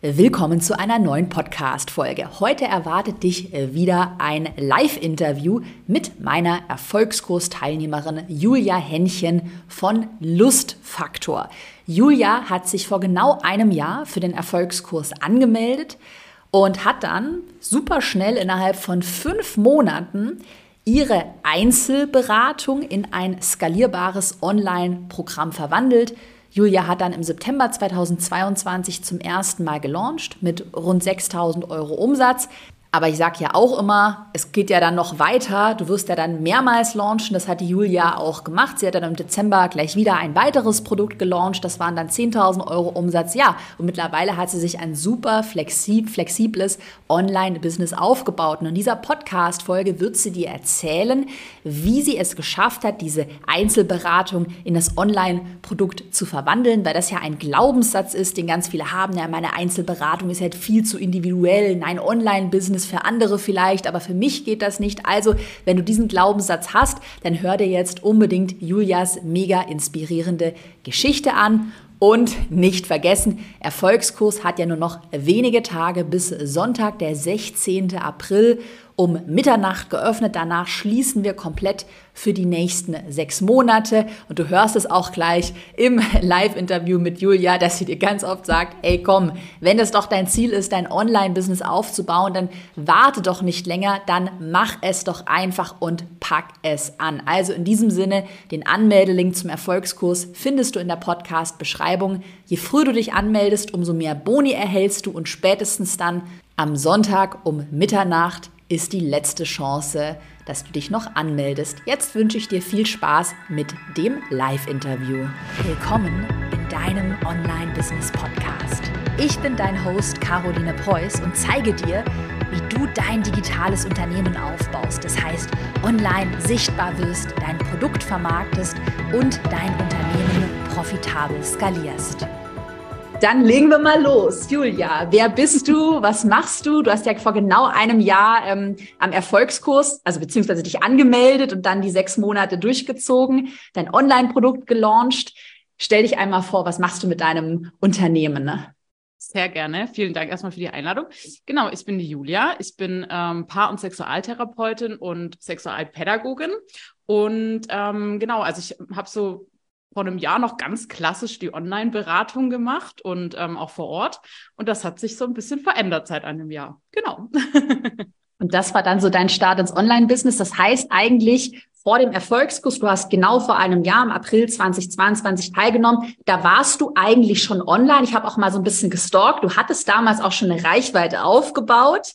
Willkommen zu einer neuen Podcast-Folge. Heute erwartet dich wieder ein Live-Interview mit meiner Erfolgskursteilnehmerin Julia Henchen von Lustfaktor. Julia hat sich vor genau einem Jahr für den Erfolgskurs angemeldet und hat dann super schnell innerhalb von fünf Monaten ihre Einzelberatung in ein skalierbares Online-Programm verwandelt Julia hat dann im September 2022 zum ersten Mal gelauncht mit rund 6000 Euro Umsatz. Aber ich sage ja auch immer, es geht ja dann noch weiter. Du wirst ja dann mehrmals launchen. Das hat die Julia auch gemacht. Sie hat dann im Dezember gleich wieder ein weiteres Produkt gelauncht. Das waren dann 10.000 Euro Umsatz. Ja, und mittlerweile hat sie sich ein super flexibles Online-Business aufgebaut. Und in dieser Podcast-Folge wird sie dir erzählen, wie sie es geschafft hat, diese Einzelberatung in das Online-Produkt zu verwandeln, weil das ja ein Glaubenssatz ist, den ganz viele haben. Ja, meine Einzelberatung ist halt viel zu individuell. Nein, Online-Business es für andere vielleicht, aber für mich geht das nicht. Also, wenn du diesen Glaubenssatz hast, dann hör dir jetzt unbedingt Julias mega inspirierende Geschichte an. Und nicht vergessen, Erfolgskurs hat ja nur noch wenige Tage bis Sonntag, der 16. April um Mitternacht geöffnet. Danach schließen wir komplett für die nächsten sechs Monate. Und du hörst es auch gleich im Live-Interview mit Julia, dass sie dir ganz oft sagt, ey komm, wenn es doch dein Ziel ist, dein Online-Business aufzubauen, dann warte doch nicht länger, dann mach es doch einfach und pack es an. Also in diesem Sinne, den Anmeldelink zum Erfolgskurs findest du in der Podcast-Beschreibung. Je früher du dich anmeldest, umso mehr Boni erhältst du und spätestens dann am Sonntag um Mitternacht ist die letzte Chance, dass du dich noch anmeldest. Jetzt wünsche ich dir viel Spaß mit dem Live-Interview. Willkommen in deinem Online-Business-Podcast. Ich bin dein Host Caroline Preuß und zeige dir, wie du dein digitales Unternehmen aufbaust. Das heißt, online sichtbar wirst, dein Produkt vermarktest und dein Unternehmen profitabel skalierst. Dann legen wir mal los. Julia, wer bist du? Was machst du? Du hast ja vor genau einem Jahr ähm, am Erfolgskurs, also beziehungsweise dich angemeldet und dann die sechs Monate durchgezogen, dein Online-Produkt gelauncht. Stell dich einmal vor, was machst du mit deinem Unternehmen? Ne? Sehr gerne. Vielen Dank erstmal für die Einladung. Genau, ich bin die Julia. Ich bin ähm, Paar- und Sexualtherapeutin und Sexualpädagogin. Und ähm, genau, also ich habe so vor einem Jahr noch ganz klassisch die Online-Beratung gemacht und ähm, auch vor Ort. Und das hat sich so ein bisschen verändert seit einem Jahr. Genau. und das war dann so dein Start ins Online-Business. Das heißt eigentlich, vor dem Erfolgskurs, du hast genau vor einem Jahr, im April 2022 teilgenommen, da warst du eigentlich schon online. Ich habe auch mal so ein bisschen gestalkt. Du hattest damals auch schon eine Reichweite aufgebaut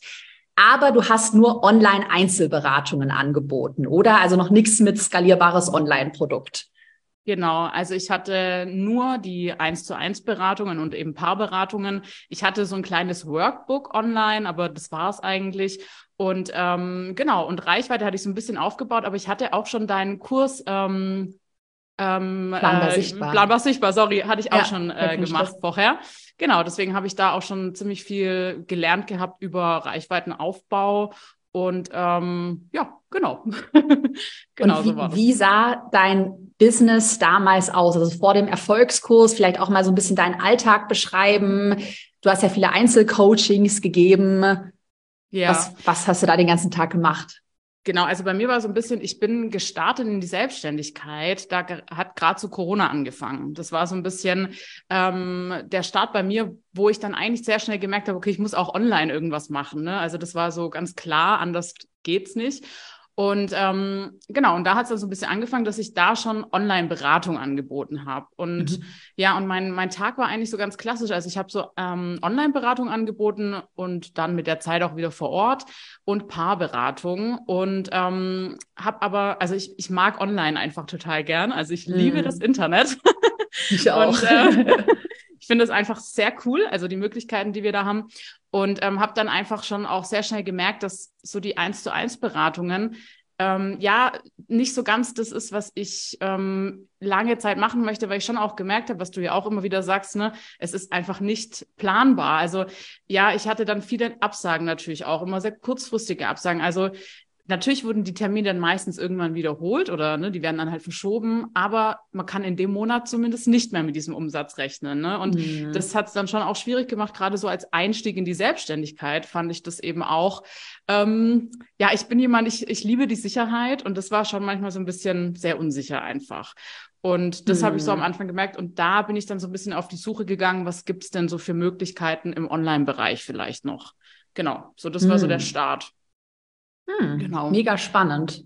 aber du hast nur Online-Einzelberatungen angeboten, oder? Also noch nichts mit skalierbares Online-Produkt. Genau, also ich hatte nur die eins zu eins Beratungen und eben Paarberatungen. Ich hatte so ein kleines Workbook online, aber das war es eigentlich. Und ähm, genau, und Reichweite hatte ich so ein bisschen aufgebaut, aber ich hatte auch schon deinen Kurs ähm, ähm, planbar äh, sichtbar. Planbar sichtbar, sorry, hatte ich auch ja, schon äh, gemacht vorher. Genau, deswegen habe ich da auch schon ziemlich viel gelernt gehabt über Reichweitenaufbau und ähm, ja, genau. genau wie, so war das. Wie sah dein Business damals aus? Also vor dem Erfolgskurs, vielleicht auch mal so ein bisschen deinen Alltag beschreiben. Du hast ja viele Einzelcoachings gegeben. Ja. Was, was hast du da den ganzen Tag gemacht? Genau, also bei mir war so ein bisschen, ich bin gestartet in die Selbstständigkeit, da hat gerade zu Corona angefangen. Das war so ein bisschen ähm, der Start bei mir, wo ich dann eigentlich sehr schnell gemerkt habe, okay, ich muss auch online irgendwas machen. Ne? Also das war so ganz klar, anders geht's nicht. Und ähm, genau, und da hat es dann so ein bisschen angefangen, dass ich da schon Online-Beratung angeboten habe. Und mhm. ja, und mein, mein Tag war eigentlich so ganz klassisch. Also ich habe so ähm, Online-Beratung angeboten und dann mit der Zeit auch wieder vor Ort und Paarberatung. Und ähm, habe aber, also ich, ich mag online einfach total gern. Also ich liebe mhm. das Internet. Ich auch. und, äh, ich finde es einfach sehr cool, also die Möglichkeiten, die wir da haben. Und ähm, habe dann einfach schon auch sehr schnell gemerkt, dass so die eins zu eins Beratungen ähm, ja nicht so ganz das ist, was ich ähm, lange Zeit machen möchte, weil ich schon auch gemerkt habe, was du ja auch immer wieder sagst, ne, es ist einfach nicht planbar. Also ja, ich hatte dann viele Absagen natürlich auch, immer sehr kurzfristige Absagen. Also Natürlich wurden die Termine dann meistens irgendwann wiederholt oder ne, die werden dann halt verschoben, aber man kann in dem Monat zumindest nicht mehr mit diesem Umsatz rechnen. Ne? Und mhm. das hat es dann schon auch schwierig gemacht, gerade so als Einstieg in die Selbstständigkeit fand ich das eben auch. Ähm, ja, ich bin jemand, ich, ich liebe die Sicherheit und das war schon manchmal so ein bisschen sehr unsicher einfach. Und das mhm. habe ich so am mhm. Anfang gemerkt. Und da bin ich dann so ein bisschen auf die Suche gegangen, was gibt es denn so für Möglichkeiten im Online-Bereich vielleicht noch. Genau, so das mhm. war so der mhm. Start. Hm, genau. Mega spannend.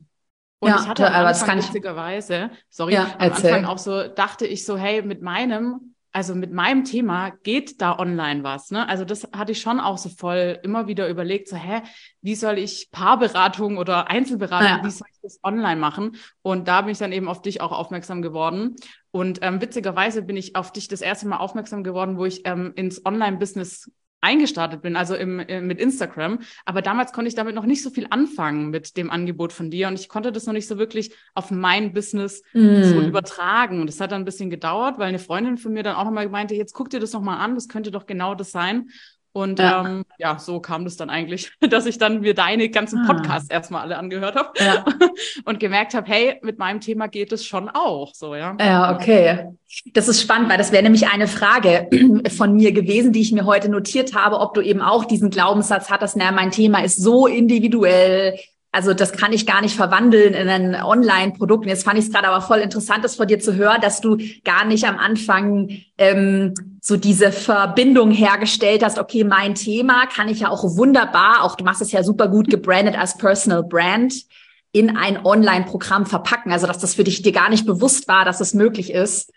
Und ja, ich hatte am Anfang witzigerweise, sorry, ja, am Anfang auch so, dachte ich so, hey, mit meinem, also mit meinem Thema geht da online was, ne? Also das hatte ich schon auch so voll immer wieder überlegt, so, hä, wie soll ich Paarberatung oder Einzelberatung, ja. wie soll ich das online machen? Und da bin ich dann eben auf dich auch aufmerksam geworden. Und ähm, witzigerweise bin ich auf dich das erste Mal aufmerksam geworden, wo ich ähm, ins Online-Business eingestartet bin, also im, äh, mit Instagram. Aber damals konnte ich damit noch nicht so viel anfangen mit dem Angebot von dir und ich konnte das noch nicht so wirklich auf mein Business mm. so übertragen. Und das hat dann ein bisschen gedauert, weil eine Freundin von mir dann auch nochmal meinte, jetzt guck dir das nochmal an, das könnte doch genau das sein. Und ja. Ähm, ja, so kam das dann eigentlich, dass ich dann mir deine ganzen ah. Podcasts ah. erstmal alle angehört habe ja. und gemerkt habe, hey, mit meinem Thema geht es schon auch. So, ja. Ja, okay. Das ist spannend, weil das wäre nämlich eine Frage von mir gewesen, die ich mir heute notiert habe, ob du eben auch diesen Glaubenssatz hattest, na, mein Thema ist so individuell, also das kann ich gar nicht verwandeln in ein Online-Produkt. Jetzt fand ich es gerade aber voll interessant, das von dir zu hören, dass du gar nicht am Anfang ähm, so diese Verbindung hergestellt hast. Okay, mein Thema kann ich ja auch wunderbar, auch du machst es ja super gut gebrandet als Personal Brand in ein Online-Programm verpacken. Also dass das für dich dir gar nicht bewusst war, dass es möglich ist.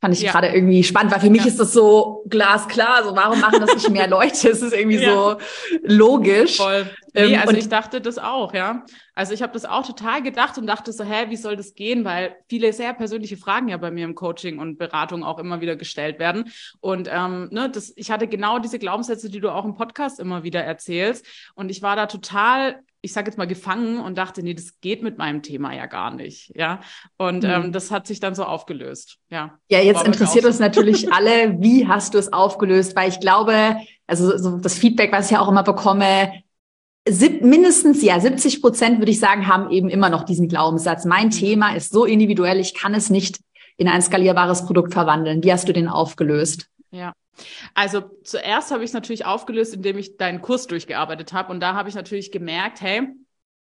Fand ich ja. gerade irgendwie spannend, weil für mich ja. ist das so glasklar. So, warum machen das nicht mehr Leute? Es ist irgendwie ja. so logisch. Voll. Nee, ähm, also ich dachte das auch, ja. Also ich habe das auch total gedacht und dachte so, hä, wie soll das gehen? Weil viele sehr persönliche Fragen ja bei mir im Coaching und Beratung auch immer wieder gestellt werden. Und ähm, ne, das, ich hatte genau diese Glaubenssätze, die du auch im Podcast immer wieder erzählst. Und ich war da total ich sage jetzt mal, gefangen und dachte, nee, das geht mit meinem Thema ja gar nicht. Ja. Und mhm. ähm, das hat sich dann so aufgelöst. Ja. Ja, jetzt interessiert uns natürlich alle, wie hast du es aufgelöst? Weil ich glaube, also so das Feedback, was ich ja auch immer bekomme, sieb, mindestens, ja, 70 Prozent würde ich sagen, haben eben immer noch diesen Glaubenssatz. Mein mhm. Thema ist so individuell, ich kann es nicht in ein skalierbares Produkt verwandeln. Wie hast du den aufgelöst? Ja. Also zuerst habe ich es natürlich aufgelöst, indem ich deinen Kurs durchgearbeitet habe. Und da habe ich natürlich gemerkt, hey,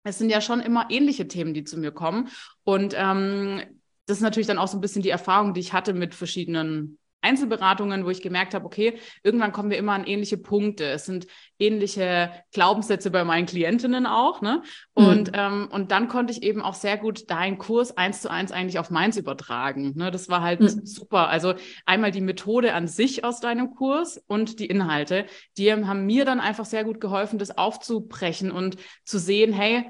es sind ja schon immer ähnliche Themen, die zu mir kommen. Und ähm, das ist natürlich dann auch so ein bisschen die Erfahrung, die ich hatte mit verschiedenen Einzelberatungen, wo ich gemerkt habe, okay, irgendwann kommen wir immer an ähnliche Punkte. Es sind ähnliche Glaubenssätze bei meinen Klientinnen auch, ne? Und, mhm. ähm, und dann konnte ich eben auch sehr gut deinen Kurs eins zu eins eigentlich auf meins übertragen. Ne? Das war halt mhm. super. Also einmal die Methode an sich aus deinem Kurs und die Inhalte, die haben mir dann einfach sehr gut geholfen, das aufzubrechen und zu sehen, hey,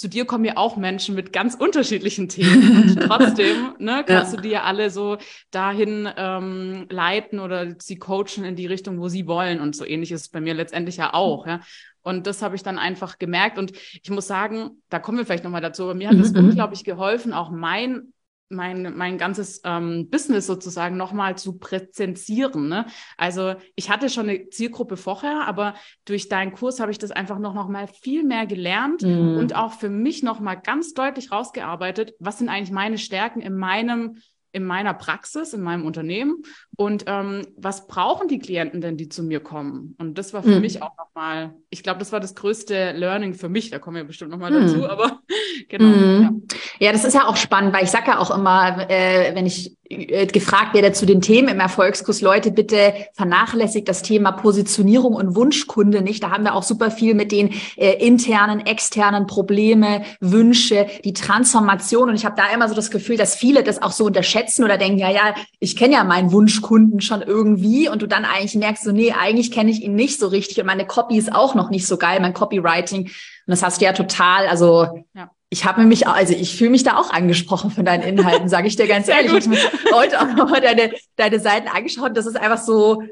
zu dir kommen ja auch Menschen mit ganz unterschiedlichen Themen. Und trotzdem ne, kannst ja. du die ja alle so dahin ähm, leiten oder sie coachen in die Richtung, wo sie wollen. Und so ähnlich ist es bei mir letztendlich ja auch. Ja. Und das habe ich dann einfach gemerkt. Und ich muss sagen, da kommen wir vielleicht nochmal dazu, aber mir hat es mhm. unglaublich geholfen, auch mein mein, mein ganzes ähm, Business sozusagen nochmal zu präzenzieren. Ne? Also ich hatte schon eine Zielgruppe vorher, aber durch deinen Kurs habe ich das einfach noch, noch mal viel mehr gelernt mm. und auch für mich noch mal ganz deutlich rausgearbeitet, was sind eigentlich meine Stärken in meinem in meiner Praxis, in meinem Unternehmen und ähm, was brauchen die Klienten denn, die zu mir kommen? Und das war für mhm. mich auch nochmal, ich glaube, das war das größte Learning für mich, da kommen wir bestimmt nochmal mhm. dazu, aber genau. Mhm. Ja. ja. das ist ja auch spannend, weil ich sage ja auch immer, äh, wenn ich äh, gefragt werde zu den Themen im Erfolgskurs, Leute, bitte vernachlässigt das Thema Positionierung und Wunschkunde nicht. Da haben wir auch super viel mit den äh, internen, externen Probleme, Wünsche, die Transformation. Und ich habe da immer so das Gefühl, dass viele das auch so unterschätzen oder denken, ja, ja, ich kenne ja meinen Wunschkunden schon irgendwie. Und du dann eigentlich merkst, so, nee, eigentlich kenne ich ihn nicht so richtig. Und meine Copy ist auch noch nicht so geil, mein Copywriting. Und das hast du ja total, also ja ich habe mich, also ich fühle mich da auch angesprochen von deinen Inhalten, sage ich dir ganz ehrlich. Ich habe heute auch nochmal deine, deine Seiten angeschaut. Das ist einfach so,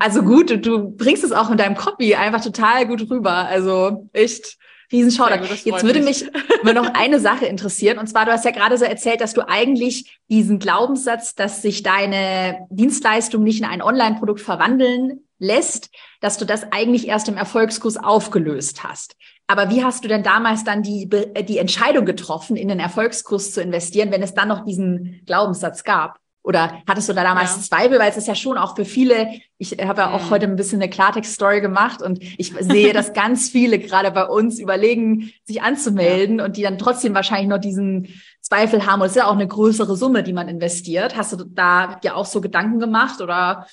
also gut, du, du bringst es auch in deinem Copy einfach total gut rüber. Also echt Riesenschauder. Jetzt würde mich nur noch eine Sache interessieren. Und zwar, du hast ja gerade so erzählt, dass du eigentlich diesen Glaubenssatz, dass sich deine Dienstleistung nicht in ein Online-Produkt verwandeln lässt, dass du das eigentlich erst im Erfolgskurs aufgelöst hast. Aber wie hast du denn damals dann die, die Entscheidung getroffen, in den Erfolgskurs zu investieren, wenn es dann noch diesen Glaubenssatz gab? Oder hattest du da damals ja. Zweifel? Weil es ist ja schon auch für viele, ich habe ja auch mhm. heute ein bisschen eine Klartext-Story gemacht und ich sehe, dass ganz viele gerade bei uns überlegen, sich anzumelden ja. und die dann trotzdem wahrscheinlich noch diesen Zweifel haben. Und es ist ja auch eine größere Summe, die man investiert. Hast du da dir auch so Gedanken gemacht oder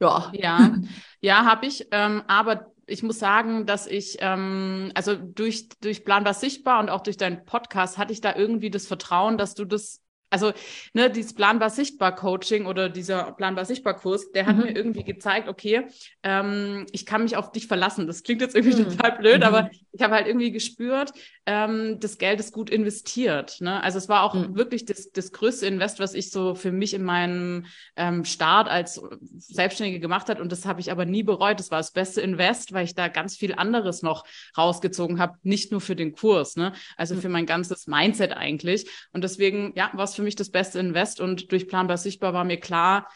ja? Ja, ja, habe ich. Ähm, aber ich muss sagen, dass ich, ähm, also durch, durch Planbar Sichtbar und auch durch deinen Podcast hatte ich da irgendwie das Vertrauen, dass du das also, ne, dieses Planbar Sichtbar Coaching oder dieser Planbar Sichtbar Kurs, der hat mhm. mir irgendwie gezeigt, okay, ähm, ich kann mich auf dich verlassen. Das klingt jetzt irgendwie mhm. total blöd, mhm. aber ich habe halt irgendwie gespürt, ähm, das Geld ist gut investiert. Ne? Also es war auch mhm. wirklich das, das größte Invest, was ich so für mich in meinem ähm, Start als Selbstständige gemacht hat. Und das habe ich aber nie bereut. Das war das beste Invest, weil ich da ganz viel anderes noch rausgezogen habe, nicht nur für den Kurs, ne? also mhm. für mein ganzes Mindset eigentlich. Und deswegen, ja, war es für mich das beste Invest und durch Planbar Sichtbar war mir klar,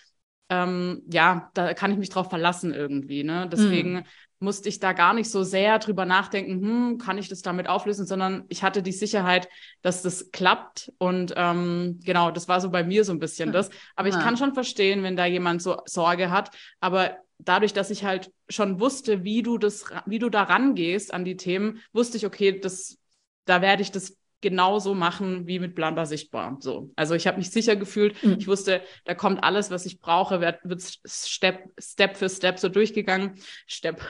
ähm, ja, da kann ich mich drauf verlassen irgendwie. Ne? Deswegen mhm. musste ich da gar nicht so sehr drüber nachdenken, hm, kann ich das damit auflösen, sondern ich hatte die Sicherheit, dass das klappt. Und ähm, genau, das war so bei mir so ein bisschen das. Aber ich kann schon verstehen, wenn da jemand so Sorge hat. Aber dadurch, dass ich halt schon wusste, wie du das, wie du da rangehst an die Themen, wusste ich, okay, das, da werde ich das genauso machen wie mit Planbar sichtbar. So. Also ich habe mich sicher gefühlt. Mhm. Ich wusste, da kommt alles, was ich brauche, wird, wird Step, Step für Step so durchgegangen. Step.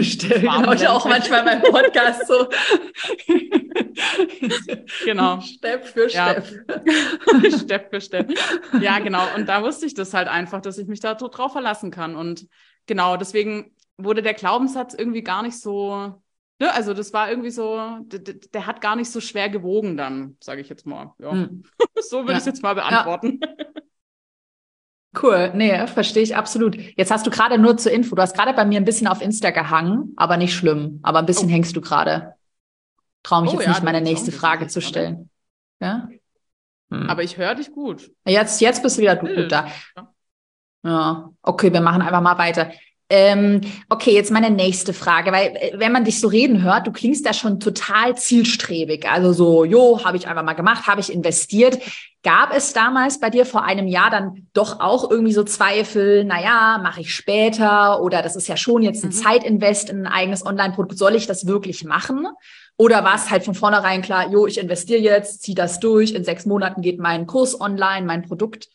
Step. Genau, ich auch manchmal beim Podcast so. genau. Step für Step. Ja. Step für Step. Ja, genau. Und da wusste ich das halt einfach, dass ich mich da so drauf verlassen kann. Und genau, deswegen wurde der Glaubenssatz irgendwie gar nicht so Ne, also das war irgendwie so, der, hat gar nicht so schwer gewogen dann, sage ich jetzt mal. Ja. Hm. so würde ja. ich es jetzt mal beantworten. Ja. Cool, nee, verstehe ich absolut. Jetzt hast du gerade nur zur Info, du hast gerade bei mir ein bisschen auf Insta gehangen, aber nicht schlimm, aber ein bisschen oh. hängst du gerade. Traue mich oh, jetzt ja, nicht, meine nächste Frage zu stellen. Ja? Hm. Aber ich höre dich gut. Jetzt, jetzt bist du wieder gut da. Ja, okay, wir machen einfach mal weiter. Ähm, okay, jetzt meine nächste Frage, weil äh, wenn man dich so reden hört, du klingst da schon total zielstrebig. Also so, jo, habe ich einfach mal gemacht, habe ich investiert. Gab es damals bei dir vor einem Jahr dann doch auch irgendwie so Zweifel, naja, mache ich später oder das ist ja schon jetzt ein mhm. Zeitinvest in ein eigenes Online-Produkt, soll ich das wirklich machen? Oder war es halt von vornherein klar, jo, ich investiere jetzt, zieh das durch, in sechs Monaten geht mein Kurs online, mein Produkt.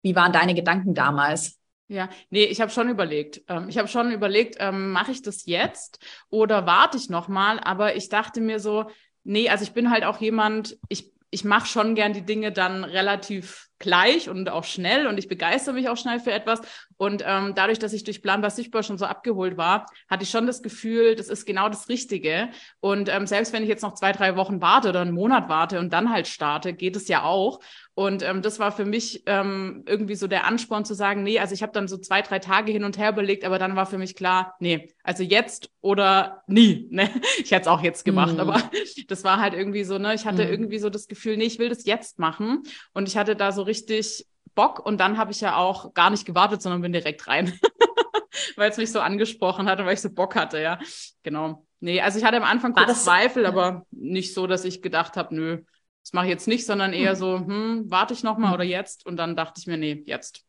Wie waren deine Gedanken damals? Ja, nee, ich habe schon überlegt. Ähm, ich habe schon überlegt, ähm, mache ich das jetzt oder warte ich nochmal? Aber ich dachte mir so, nee, also ich bin halt auch jemand, ich, ich mache schon gern die Dinge dann relativ gleich und auch schnell und ich begeistere mich auch schnell für etwas. Und ähm, dadurch, dass ich durch Planbar Sichtbar schon so abgeholt war, hatte ich schon das Gefühl, das ist genau das Richtige. Und ähm, selbst wenn ich jetzt noch zwei, drei Wochen warte oder einen Monat warte und dann halt starte, geht es ja auch. Und ähm, das war für mich ähm, irgendwie so der Ansporn zu sagen, nee, also ich habe dann so zwei, drei Tage hin und her überlegt, aber dann war für mich klar, nee, also jetzt oder nie. Ne? Ich hätte es auch jetzt gemacht, mm. aber das war halt irgendwie so, ne, ich hatte mm. irgendwie so das Gefühl, nee, ich will das jetzt machen. Und ich hatte da so richtig Bock und dann habe ich ja auch gar nicht gewartet, sondern bin direkt rein. weil es mich so angesprochen hat und weil ich so Bock hatte, ja. Genau. Nee, also ich hatte am Anfang kurz Zweifel, aber nicht so, dass ich gedacht habe, nö, das mache ich jetzt nicht, sondern eher hm. so, hm, warte ich noch mal hm. oder jetzt? Und dann dachte ich mir, nee, jetzt.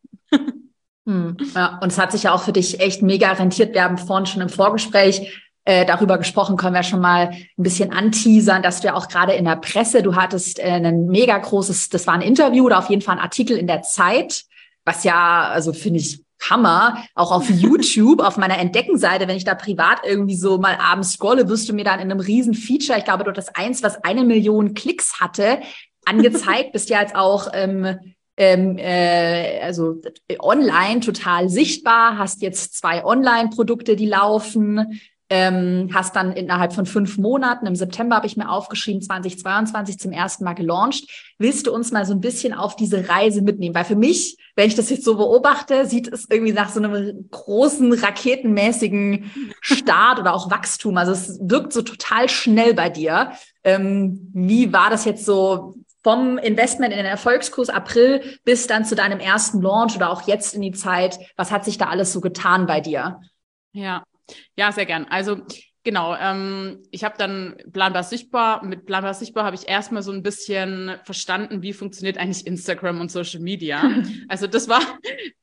hm. Ja, und es hat sich ja auch für dich echt mega rentiert. Wir haben vorhin schon im Vorgespräch äh, darüber gesprochen, können wir schon mal ein bisschen anteasern, dass du ja auch gerade in der Presse, du hattest äh, ein mega großes, das war ein Interview oder auf jeden Fall ein Artikel in der Zeit, was ja, also finde ich Hammer. Auch auf YouTube, auf meiner Entdeckenseite, wenn ich da privat irgendwie so mal abends scrolle, wirst du mir dann in einem riesen Feature, ich glaube, dort das eins, was eine Million Klicks hatte, angezeigt. Bist ja jetzt auch ähm, ähm, äh, also online total sichtbar, hast jetzt zwei Online-Produkte, die laufen, ähm, hast dann innerhalb von fünf Monaten, im September habe ich mir aufgeschrieben, 2022 zum ersten Mal gelauncht. Willst du uns mal so ein bisschen auf diese Reise mitnehmen? Weil für mich, wenn ich das jetzt so beobachte, sieht es irgendwie nach so einem großen raketenmäßigen Start oder auch Wachstum. Also es wirkt so total schnell bei dir. Ähm, wie war das jetzt so vom Investment in den Erfolgskurs April bis dann zu deinem ersten Launch oder auch jetzt in die Zeit? Was hat sich da alles so getan bei dir? Ja, ja, sehr gern. Also genau, ähm, ich habe dann planbar sichtbar, mit planbar sichtbar habe ich erstmal so ein bisschen verstanden, wie funktioniert eigentlich Instagram und Social Media. also das war,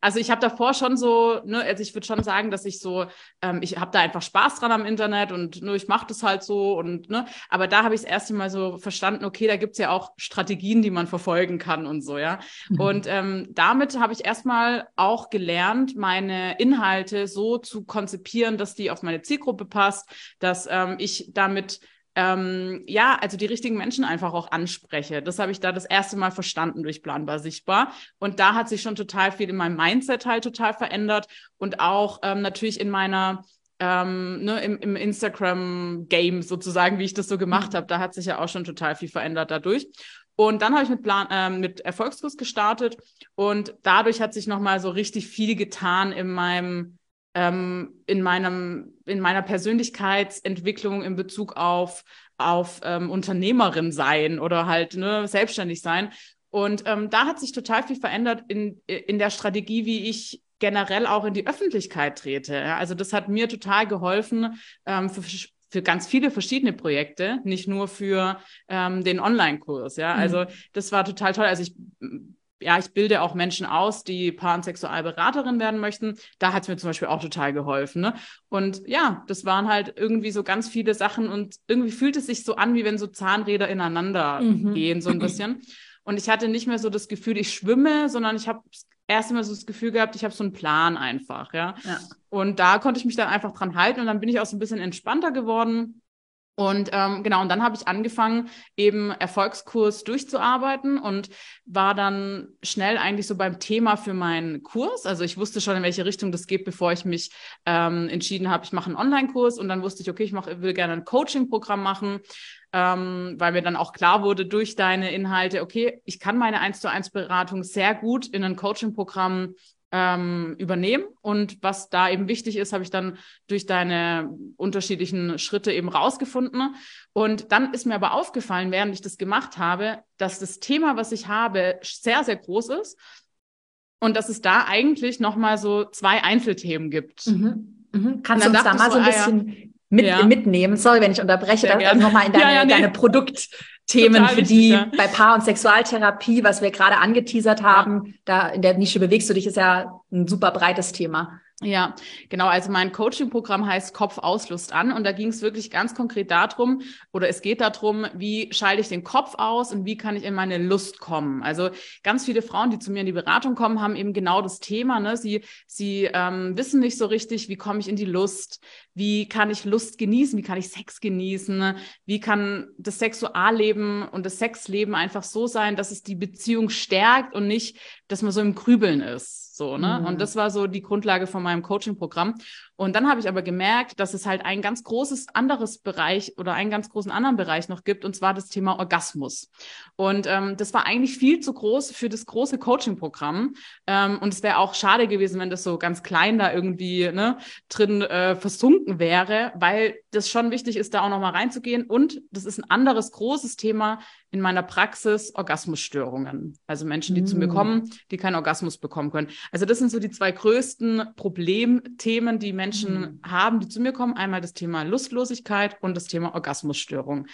also ich habe davor schon so, ne, also ich würde schon sagen, dass ich so, ähm, ich habe da einfach Spaß dran am Internet und nur ne, ich mache das halt so und ne, aber da habe ich das erste Mal so verstanden, okay, da gibt's ja auch Strategien, die man verfolgen kann und so, ja. Mhm. Und ähm, damit habe ich erstmal auch gelernt, meine Inhalte so zu konzipieren, dass die auf meine Zielgruppe passt, dass ähm, ich damit ähm, ja, also die richtigen Menschen einfach auch anspreche. Das habe ich da das erste Mal verstanden durch Planbar Sichtbar. Und da hat sich schon total viel in meinem Mindset halt total verändert und auch ähm, natürlich in meiner ähm, ne, im, im Instagram-Game sozusagen, wie ich das so gemacht mhm. habe. Da hat sich ja auch schon total viel verändert dadurch. Und dann habe ich mit, Plan, äh, mit Erfolgskurs gestartet und dadurch hat sich nochmal so richtig viel getan in meinem ähm, in, meinem, in meiner Persönlichkeitsentwicklung in Bezug auf, auf ähm, Unternehmerin sein oder halt ne, selbstständig sein. Und ähm, da hat sich total viel verändert in, in der Strategie, wie ich generell auch in die Öffentlichkeit trete. Ja, also das hat mir total geholfen ähm, für, für ganz viele verschiedene Projekte, nicht nur für ähm, den Online-Kurs. Ja, mhm. also das war total toll. Also ich ja, ich bilde auch Menschen aus, die Pansexualberaterin werden möchten. Da hat es mir zum Beispiel auch total geholfen. Ne? Und ja, das waren halt irgendwie so ganz viele Sachen und irgendwie fühlt es sich so an, wie wenn so Zahnräder ineinander mhm. gehen, so ein bisschen. Und ich hatte nicht mehr so das Gefühl, ich schwimme, sondern ich habe erst immer so das Gefühl gehabt, ich habe so einen Plan einfach, ja? ja. Und da konnte ich mich dann einfach dran halten und dann bin ich auch so ein bisschen entspannter geworden und ähm, genau, und dann habe ich angefangen, eben Erfolgskurs durchzuarbeiten und war dann schnell eigentlich so beim Thema für meinen Kurs. Also ich wusste schon, in welche Richtung das geht, bevor ich mich ähm, entschieden habe, ich mache einen Online-Kurs und dann wusste ich, okay, ich mach, will gerne ein Coaching-Programm machen, ähm, weil mir dann auch klar wurde durch deine Inhalte, okay, ich kann meine 1 zu 1 Beratung sehr gut in ein Coaching-Programm ähm, übernehmen. Und was da eben wichtig ist, habe ich dann durch deine unterschiedlichen Schritte eben rausgefunden. Und dann ist mir aber aufgefallen, während ich das gemacht habe, dass das Thema, was ich habe, sehr, sehr groß ist. Und dass es da eigentlich nochmal so zwei Einzelthemen gibt. Mhm. Mhm. Kannst du uns da mal so ein bisschen ah, ja, mit, ja. mitnehmen? Sorry, wenn ich unterbreche, dann also nochmal in deine, ja, nee. deine Produkt, Themen, für die ja. bei Paar- und Sexualtherapie, was wir gerade angeteasert haben, ja. da in der Nische bewegst du dich, ist ja ein super breites Thema. Ja, genau. Also mein Coaching-Programm heißt Kopf aus Lust an und da ging es wirklich ganz konkret darum oder es geht darum, wie schalte ich den Kopf aus und wie kann ich in meine Lust kommen. Also ganz viele Frauen, die zu mir in die Beratung kommen, haben eben genau das Thema. Ne? Sie, sie ähm, wissen nicht so richtig, wie komme ich in die Lust, wie kann ich Lust genießen, wie kann ich Sex genießen, wie kann das Sexualleben und das Sexleben einfach so sein, dass es die Beziehung stärkt und nicht, dass man so im Grübeln ist. So, ne? Mhm. Und das war so die Grundlage von meinem Coaching-Programm. Und dann habe ich aber gemerkt, dass es halt ein ganz großes anderes Bereich oder einen ganz großen anderen Bereich noch gibt, und zwar das Thema Orgasmus. Und ähm, das war eigentlich viel zu groß für das große Coaching-Programm. Ähm, und es wäre auch schade gewesen, wenn das so ganz klein da irgendwie ne, drin äh, versunken wäre, weil das schon wichtig ist, da auch nochmal reinzugehen. Und das ist ein anderes großes Thema in meiner Praxis, Orgasmusstörungen. Also Menschen, die mm. zu mir mm. kommen, die keinen Orgasmus bekommen können. Also das sind so die zwei größten Problemthemen, die Menschen mhm. haben, die zu mir kommen. Einmal das Thema Lustlosigkeit und das Thema Orgasmusstörung.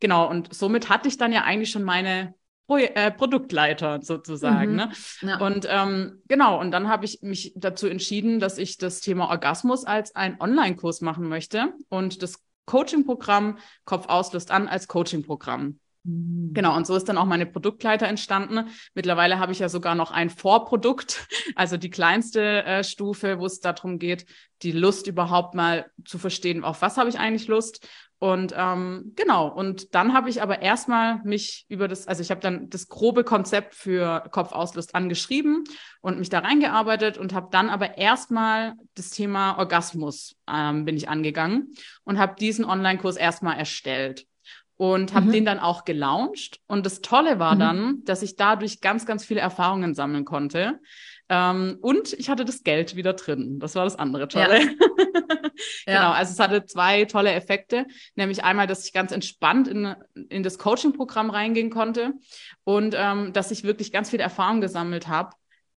Genau, und somit hatte ich dann ja eigentlich schon meine Pro äh, Produktleiter sozusagen. Mhm. Ne? Ja. Und ähm, genau, und dann habe ich mich dazu entschieden, dass ich das Thema Orgasmus als einen Online-Kurs machen möchte und das Coaching-Programm Kopf aus, Lust an als Coaching-Programm. Mhm. Genau, und so ist dann auch meine Produktleiter entstanden. Mittlerweile habe ich ja sogar noch ein Vorprodukt, also die kleinste äh, Stufe, wo es darum geht, die Lust überhaupt mal zu verstehen, auf was habe ich eigentlich Lust. Und ähm, genau, und dann habe ich aber erstmal mich über das, also ich habe dann das grobe Konzept für Kopfauslust angeschrieben und mich da reingearbeitet und habe dann aber erstmal das Thema Orgasmus ähm, bin ich angegangen und habe diesen Online-Kurs erstmal erstellt und habe mhm. den dann auch gelauncht. Und das Tolle war mhm. dann, dass ich dadurch ganz, ganz viele Erfahrungen sammeln konnte. Ähm, und ich hatte das Geld wieder drin. Das war das andere Tolle. Ja. genau, also es hatte zwei tolle Effekte, nämlich einmal, dass ich ganz entspannt in, in das Coaching-Programm reingehen konnte und ähm, dass ich wirklich ganz viel Erfahrung gesammelt habe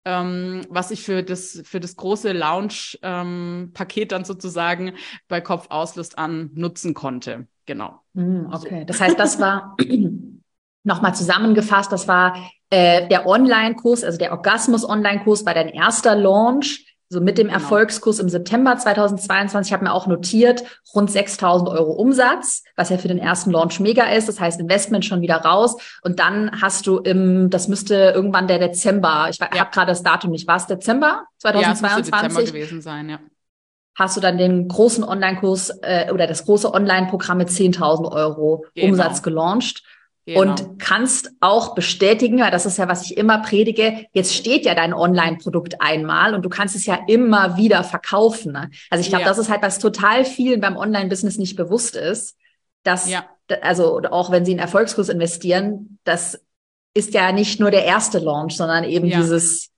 ähm, was ich für das, für das große Lounge-Paket ähm, dann sozusagen bei Kopf Auslust an nutzen konnte. Genau. Hm, okay, das heißt, das war nochmal zusammengefasst, das war äh, der Online-Kurs, also der Orgasmus-Online-Kurs war dein erster Launch so mit dem genau. Erfolgskurs im September 2022, ich habe mir auch notiert, rund 6000 Euro Umsatz, was ja für den ersten Launch mega ist. Das heißt, Investment schon wieder raus. Und dann hast du im, das müsste irgendwann der Dezember, ich ja. habe gerade das Datum nicht, war es Dezember 2022? Ja, Dezember gewesen sein, ja. Hast du dann den großen Online-Kurs äh, oder das große Online-Programm mit 10.000 Euro genau. Umsatz gelauncht. Genau. Und kannst auch bestätigen, weil das ist ja, was ich immer predige, jetzt steht ja dein Online-Produkt einmal und du kannst es ja immer wieder verkaufen. Ne? Also ich glaube, ja. das ist halt, was total vielen beim Online-Business nicht bewusst ist, dass, ja. also auch wenn sie in Erfolgskurs investieren, das ist ja nicht nur der erste Launch, sondern eben ja. dieses.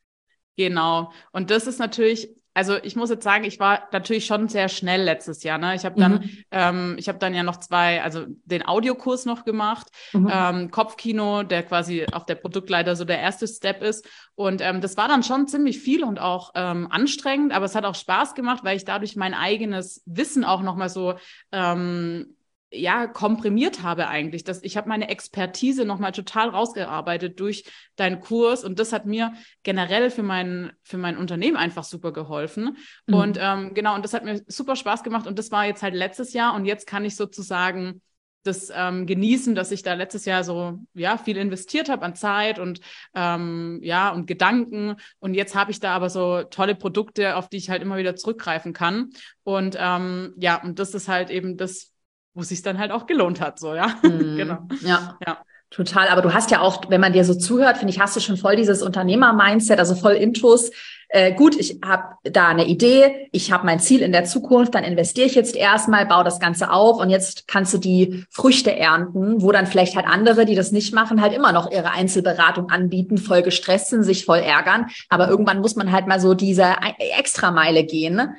Genau. Und das ist natürlich also ich muss jetzt sagen, ich war natürlich schon sehr schnell letztes Jahr. Ne? Ich habe dann, mhm. ähm, ich habe dann ja noch zwei, also den Audiokurs noch gemacht, mhm. ähm, Kopfkino, der quasi auf der Produktleiter so der erste Step ist. Und ähm, das war dann schon ziemlich viel und auch ähm, anstrengend, aber es hat auch Spaß gemacht, weil ich dadurch mein eigenes Wissen auch nochmal so ähm, ja komprimiert habe eigentlich. Das, ich habe meine Expertise nochmal total rausgearbeitet durch deinen Kurs und das hat mir generell für mein, für mein Unternehmen einfach super geholfen. Mhm. Und ähm, genau, und das hat mir super Spaß gemacht und das war jetzt halt letztes Jahr und jetzt kann ich sozusagen das ähm, genießen, dass ich da letztes Jahr so ja viel investiert habe an Zeit und ähm, ja und Gedanken und jetzt habe ich da aber so tolle Produkte, auf die ich halt immer wieder zurückgreifen kann und ähm, ja und das ist halt eben das, wo es sich dann halt auch gelohnt hat, so, ja. Mhm. genau. Ja. ja. Total. Aber du hast ja auch, wenn man dir so zuhört, finde ich, hast du schon voll dieses Unternehmer-Mindset, also voll Intus. Äh, gut, ich habe da eine Idee, ich habe mein Ziel in der Zukunft, dann investiere ich jetzt erstmal, baue das Ganze auf und jetzt kannst du die Früchte ernten, wo dann vielleicht halt andere, die das nicht machen, halt immer noch ihre Einzelberatung anbieten, voll gestresst sind, sich voll ärgern. Aber irgendwann muss man halt mal so diese Extrameile gehen. Ne?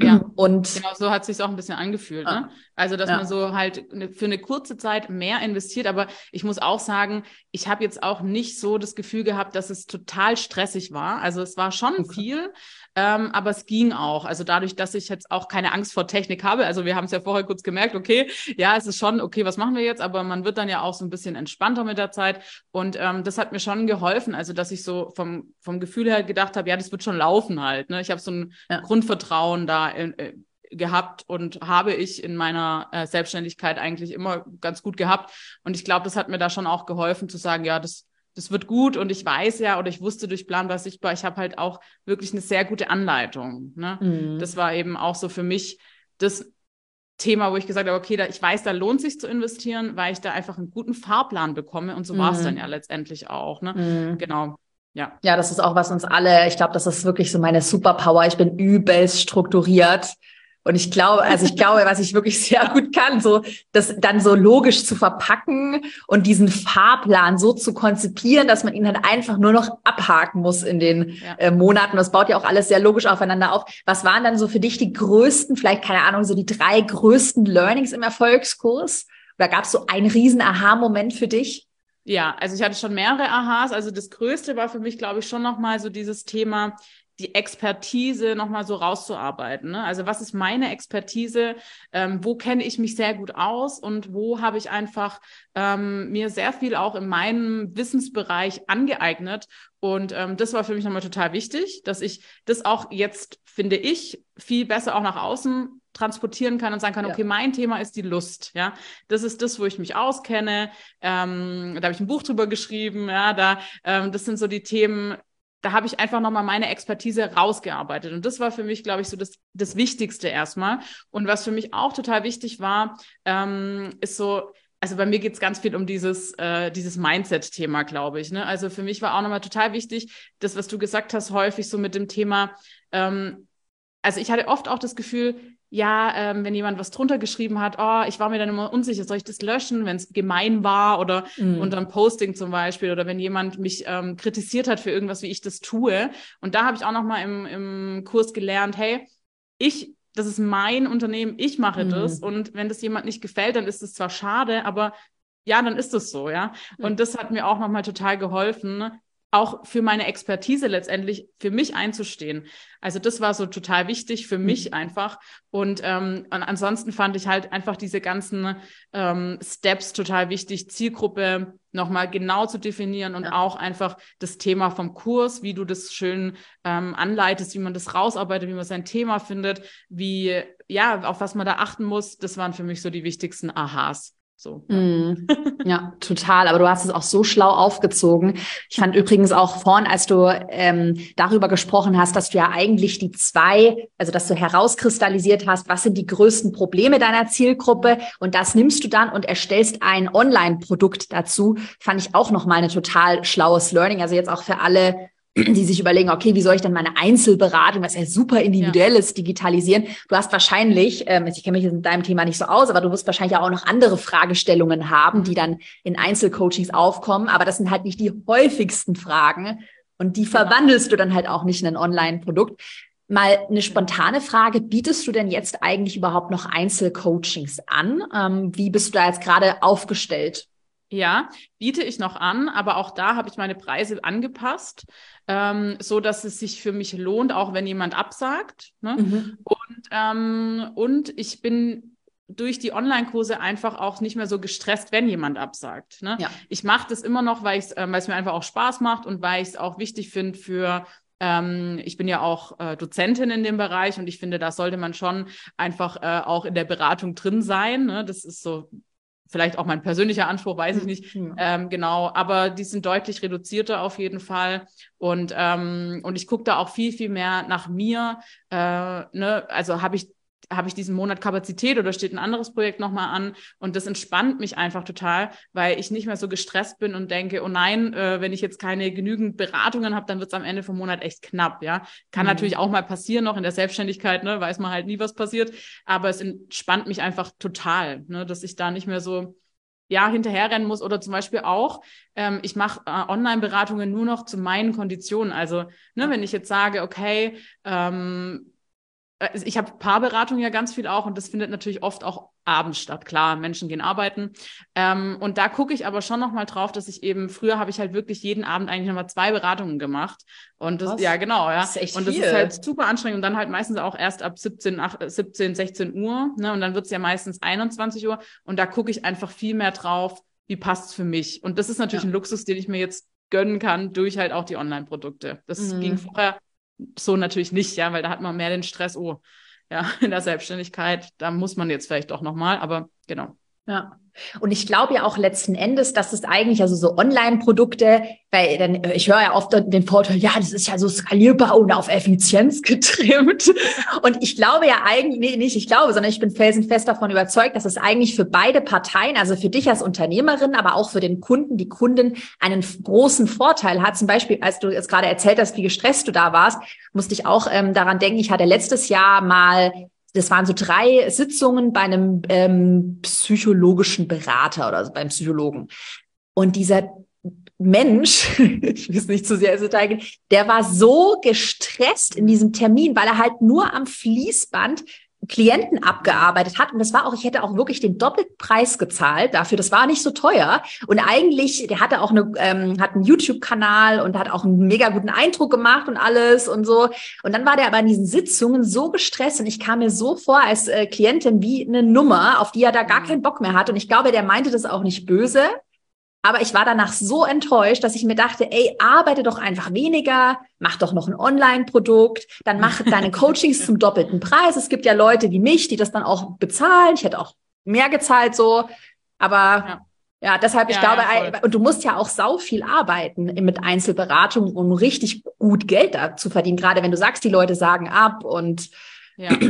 Ja, und genau so hat es sich auch ein bisschen angefühlt. Ja. Ne? Also, dass ja. man so halt für eine kurze Zeit mehr investiert. Aber ich muss auch sagen, ich habe jetzt auch nicht so das Gefühl gehabt, dass es total stressig war. Also es war schon okay. viel, ähm, aber es ging auch. Also dadurch, dass ich jetzt auch keine Angst vor Technik habe. Also wir haben es ja vorher kurz gemerkt, okay, ja, es ist schon, okay, was machen wir jetzt? Aber man wird dann ja auch so ein bisschen entspannter mit der Zeit. Und ähm, das hat mir schon geholfen. Also, dass ich so vom, vom Gefühl her gedacht habe, ja, das wird schon laufen halt. Ne? Ich habe so ein ja. Grundvertrauen da in, äh, gehabt und habe ich in meiner äh, Selbstständigkeit eigentlich immer ganz gut gehabt. Und ich glaube, das hat mir da schon auch geholfen zu sagen, ja, das, das wird gut und ich weiß ja oder ich wusste durch Planbar sichtbar, ich habe halt auch wirklich eine sehr gute Anleitung. Ne? Mhm. Das war eben auch so für mich das Thema, wo ich gesagt habe, okay, da, ich weiß, da lohnt sich zu investieren, weil ich da einfach einen guten Fahrplan bekomme und so mhm. war es dann ja letztendlich auch. Ne? Mhm. Genau. Ja. Ja, das ist auch was uns alle, ich glaube, das ist wirklich so meine Superpower. Ich bin übelst strukturiert. Und ich glaube, also ich glaube, was ich wirklich sehr gut kann, so das dann so logisch zu verpacken und diesen Fahrplan so zu konzipieren, dass man ihn halt einfach nur noch abhaken muss in den ja. äh, Monaten. Das baut ja auch alles sehr logisch aufeinander auf. Was waren dann so für dich die größten, vielleicht keine Ahnung, so die drei größten Learnings im Erfolgskurs? Oder gab es so einen riesen Aha-Moment für dich? Ja, also ich hatte schon mehrere Aha's. Also das Größte war für mich, glaube ich, schon nochmal so dieses Thema, die Expertise nochmal so rauszuarbeiten. Ne? Also was ist meine Expertise? Ähm, wo kenne ich mich sehr gut aus und wo habe ich einfach ähm, mir sehr viel auch in meinem Wissensbereich angeeignet. Und ähm, das war für mich nochmal total wichtig, dass ich das auch jetzt, finde ich, viel besser auch nach außen transportieren kann und sagen kann, ja. okay, mein Thema ist die Lust, ja, das ist das, wo ich mich auskenne, ähm, da habe ich ein Buch drüber geschrieben, ja, da, ähm, das sind so die Themen, da habe ich einfach nochmal meine Expertise rausgearbeitet. Und das war für mich, glaube ich, so das, das Wichtigste erstmal. Und was für mich auch total wichtig war, ähm, ist so, also bei mir geht es ganz viel um dieses, äh, dieses Mindset-Thema, glaube ich. Ne? Also für mich war auch nochmal total wichtig, das, was du gesagt hast, häufig so mit dem Thema, ähm, also ich hatte oft auch das Gefühl, ja, ähm, wenn jemand was drunter geschrieben hat, oh, ich war mir dann immer unsicher, soll ich das löschen, wenn es gemein war oder mhm. unter einem Posting zum Beispiel oder wenn jemand mich ähm, kritisiert hat für irgendwas, wie ich das tue. Und da habe ich auch noch mal im, im Kurs gelernt, hey, ich, das ist mein Unternehmen, ich mache mhm. das und wenn das jemand nicht gefällt, dann ist es zwar schade, aber ja, dann ist es so, ja. Und das hat mir auch noch mal total geholfen, auch für meine Expertise letztendlich für mich einzustehen. Also das war so total wichtig für mich mhm. einfach. Und, ähm, und ansonsten fand ich halt einfach diese ganzen ähm, Steps total wichtig, Zielgruppe nochmal genau zu definieren und ja. auch einfach das Thema vom Kurs, wie du das schön ähm, anleitest, wie man das rausarbeitet, wie man sein Thema findet, wie, ja, auf was man da achten muss. Das waren für mich so die wichtigsten Aha's. So. Ja. Mm, ja, total. Aber du hast es auch so schlau aufgezogen. Ich fand übrigens auch vorhin, als du ähm, darüber gesprochen hast, dass du ja eigentlich die zwei, also dass du herauskristallisiert hast, was sind die größten Probleme deiner Zielgruppe und das nimmst du dann und erstellst ein Online-Produkt dazu, fand ich auch nochmal eine total schlaues Learning. Also jetzt auch für alle die sich überlegen, okay, wie soll ich denn meine Einzelberatung, was ja super individuell ist, digitalisieren? Du hast wahrscheinlich, ähm, ich kenne mich in deinem Thema nicht so aus, aber du wirst wahrscheinlich auch noch andere Fragestellungen haben, die mhm. dann in Einzelcoachings aufkommen. Aber das sind halt nicht die häufigsten Fragen und die verwandelst du dann halt auch nicht in ein Online-Produkt. Mal eine spontane Frage, bietest du denn jetzt eigentlich überhaupt noch Einzelcoachings an? Ähm, wie bist du da jetzt gerade aufgestellt? Ja, biete ich noch an, aber auch da habe ich meine Preise angepasst, ähm, so dass es sich für mich lohnt, auch wenn jemand absagt. Ne? Mhm. Und, ähm, und ich bin durch die Online-Kurse einfach auch nicht mehr so gestresst, wenn jemand absagt. Ne? Ja. Ich mache das immer noch, weil äh, es mir einfach auch Spaß macht und weil ich es auch wichtig finde für ähm, ich bin ja auch äh, Dozentin in dem Bereich und ich finde, da sollte man schon einfach äh, auch in der Beratung drin sein. Ne? Das ist so vielleicht auch mein persönlicher Anspruch, weiß ich hm, nicht mhm. ähm, genau, aber die sind deutlich reduzierter auf jeden Fall und ähm, und ich gucke da auch viel viel mehr nach mir, äh, ne? also habe ich habe ich diesen Monat Kapazität oder steht ein anderes Projekt nochmal an? Und das entspannt mich einfach total, weil ich nicht mehr so gestresst bin und denke, oh nein, äh, wenn ich jetzt keine genügend Beratungen habe, dann wird es am Ende vom Monat echt knapp, ja. Kann mhm. natürlich auch mal passieren, noch in der Selbstständigkeit, ne, weiß man halt nie, was passiert. Aber es entspannt mich einfach total, ne, dass ich da nicht mehr so ja, hinterherrennen muss oder zum Beispiel auch, ähm, ich mache äh, Online-Beratungen nur noch zu meinen Konditionen. Also, ne, wenn ich jetzt sage, okay, ähm, ich habe Paarberatung ja ganz viel auch und das findet natürlich oft auch abends statt. Klar, Menschen gehen arbeiten. Ähm, und da gucke ich aber schon nochmal drauf, dass ich eben, früher habe ich halt wirklich jeden Abend eigentlich nochmal zwei Beratungen gemacht. Und das, Was? ja, genau, ja. Das ist echt und das viel. ist halt super anstrengend und dann halt meistens auch erst ab 17, 8, 17 16 Uhr. Ne? Und dann wird's ja meistens 21 Uhr. Und da gucke ich einfach viel mehr drauf, wie passt's für mich. Und das ist natürlich ja. ein Luxus, den ich mir jetzt gönnen kann durch halt auch die Online-Produkte. Das mhm. ging vorher so natürlich nicht, ja, weil da hat man mehr den Stress, oh, ja, in der Selbstständigkeit, da muss man jetzt vielleicht auch nochmal, aber genau. Ja. Und ich glaube ja auch letzten Endes, dass es eigentlich also so Online-Produkte, weil dann, ich höre ja oft den Vorteil, ja, das ist ja so skalierbar und auf Effizienz getrimmt. Und ich glaube ja eigentlich, nee, nicht ich glaube, sondern ich bin felsenfest davon überzeugt, dass es eigentlich für beide Parteien, also für dich als Unternehmerin, aber auch für den Kunden, die Kunden einen großen Vorteil hat. Zum Beispiel, als du jetzt gerade erzählt hast, wie gestresst du da warst, musste ich auch ähm, daran denken, ich hatte letztes Jahr mal das waren so drei Sitzungen bei einem ähm, psychologischen Berater oder beim Psychologen. Und dieser Mensch, ich will es nicht zu sehr ins Detail der war so gestresst in diesem Termin, weil er halt nur am Fließband Klienten abgearbeitet hat. Und das war auch, ich hätte auch wirklich den doppelten Preis gezahlt dafür. Das war nicht so teuer. Und eigentlich, der hatte auch eine, ähm, hat einen YouTube-Kanal und hat auch einen mega guten Eindruck gemacht und alles und so. Und dann war der aber in diesen Sitzungen so gestresst und ich kam mir so vor als äh, Klientin wie eine Nummer, auf die er da gar mhm. keinen Bock mehr hat. Und ich glaube, der meinte das auch nicht böse. Aber ich war danach so enttäuscht, dass ich mir dachte, ey, arbeite doch einfach weniger, mach doch noch ein Online-Produkt, dann mach deine Coachings zum doppelten Preis. Es gibt ja Leute wie mich, die das dann auch bezahlen. Ich hätte auch mehr gezahlt so. Aber ja, ja deshalb, ich ja, glaube, ja, und du musst ja auch sau viel arbeiten mit Einzelberatung, um richtig gut Geld zu verdienen. Gerade wenn du sagst, die Leute sagen ab und ja.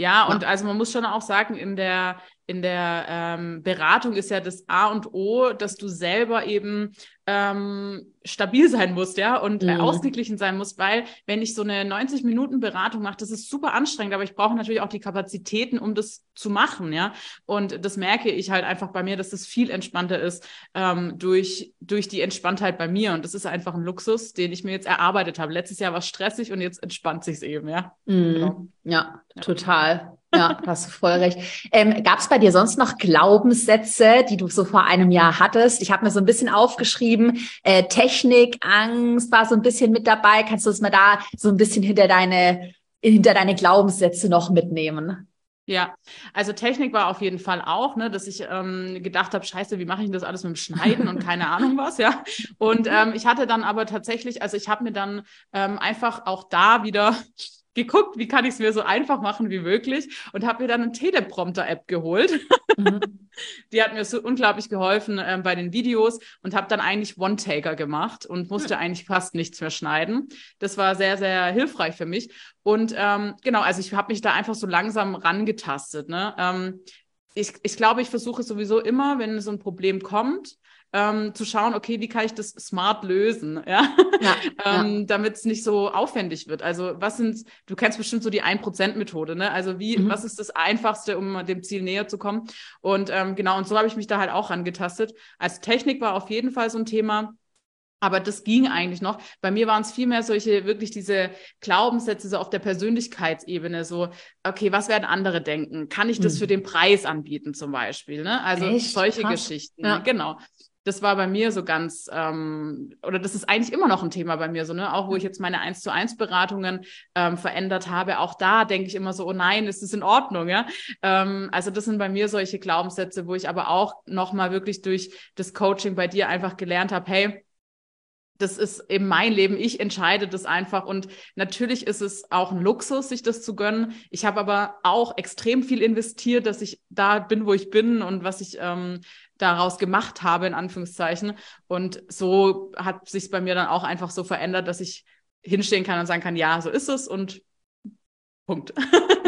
Ja, und also man muss schon auch sagen, in der, in der ähm, Beratung ist ja das A und O, dass du selber eben ähm, stabil sein musst, ja, und äh, mhm. ausgeglichen sein musst, weil wenn ich so eine 90 Minuten Beratung mache, das ist super anstrengend, aber ich brauche natürlich auch die Kapazitäten, um das zu machen, ja. Und das merke ich halt einfach bei mir, dass das viel entspannter ist ähm, durch durch die Entspanntheit bei mir und das ist einfach ein Luxus, den ich mir jetzt erarbeitet habe. Letztes Jahr war es stressig und jetzt entspannt sich's eben, ja. Mhm. Genau. Ja, ja, total. Ja, hast du voll recht. Ähm, Gab es bei dir sonst noch Glaubenssätze, die du so vor einem Jahr hattest? Ich habe mir so ein bisschen aufgeschrieben, äh, Technik, Angst war so ein bisschen mit dabei. Kannst du es mal da so ein bisschen hinter deine, hinter deine Glaubenssätze noch mitnehmen? Ja, also Technik war auf jeden Fall auch, ne, dass ich ähm, gedacht habe, scheiße, wie mache ich das alles mit dem Schneiden und keine Ahnung was, ja. Und ähm, ich hatte dann aber tatsächlich, also ich habe mir dann ähm, einfach auch da wieder geguckt, wie kann ich es mir so einfach machen wie möglich und habe mir dann eine Teleprompter-App geholt. Mhm. Die hat mir so unglaublich geholfen ähm, bei den Videos und habe dann eigentlich One-Taker gemacht und musste mhm. eigentlich fast nichts mehr schneiden. Das war sehr, sehr hilfreich für mich. Und ähm, genau, also ich habe mich da einfach so langsam rangetastet. Ne? Ähm, ich, ich glaube, ich versuche sowieso immer, wenn so ein Problem kommt, ähm, zu schauen, okay, wie kann ich das smart lösen, ja, ja, ähm, ja. damit es nicht so aufwendig wird. Also was sind, du kennst bestimmt so die 1%-Methode, ne? Also wie, mhm. was ist das Einfachste, um dem Ziel näher zu kommen? Und ähm, genau, und so habe ich mich da halt auch angetastet. Also Technik war auf jeden Fall so ein Thema. Aber das ging eigentlich noch. Bei mir waren es vielmehr solche, wirklich diese Glaubenssätze so auf der Persönlichkeitsebene, so, okay, was werden andere denken? Kann ich das hm. für den Preis anbieten zum Beispiel? Ne? Also Echt? solche Krass. Geschichten. Ja. Genau das war bei mir so ganz, ähm, oder das ist eigentlich immer noch ein Thema bei mir, so, ne? Auch wo ich jetzt meine 1 zu 1 Beratungen ähm, verändert habe, auch da denke ich immer so, oh nein, ist das in Ordnung, ja? Ähm, also das sind bei mir solche Glaubenssätze, wo ich aber auch nochmal wirklich durch das Coaching bei dir einfach gelernt habe, hey, das ist eben mein Leben. Ich entscheide das einfach. Und natürlich ist es auch ein Luxus, sich das zu gönnen. Ich habe aber auch extrem viel investiert, dass ich da bin, wo ich bin und was ich ähm, daraus gemacht habe, in Anführungszeichen. Und so hat sich bei mir dann auch einfach so verändert, dass ich hinstehen kann und sagen kann, ja, so ist es und Punkt.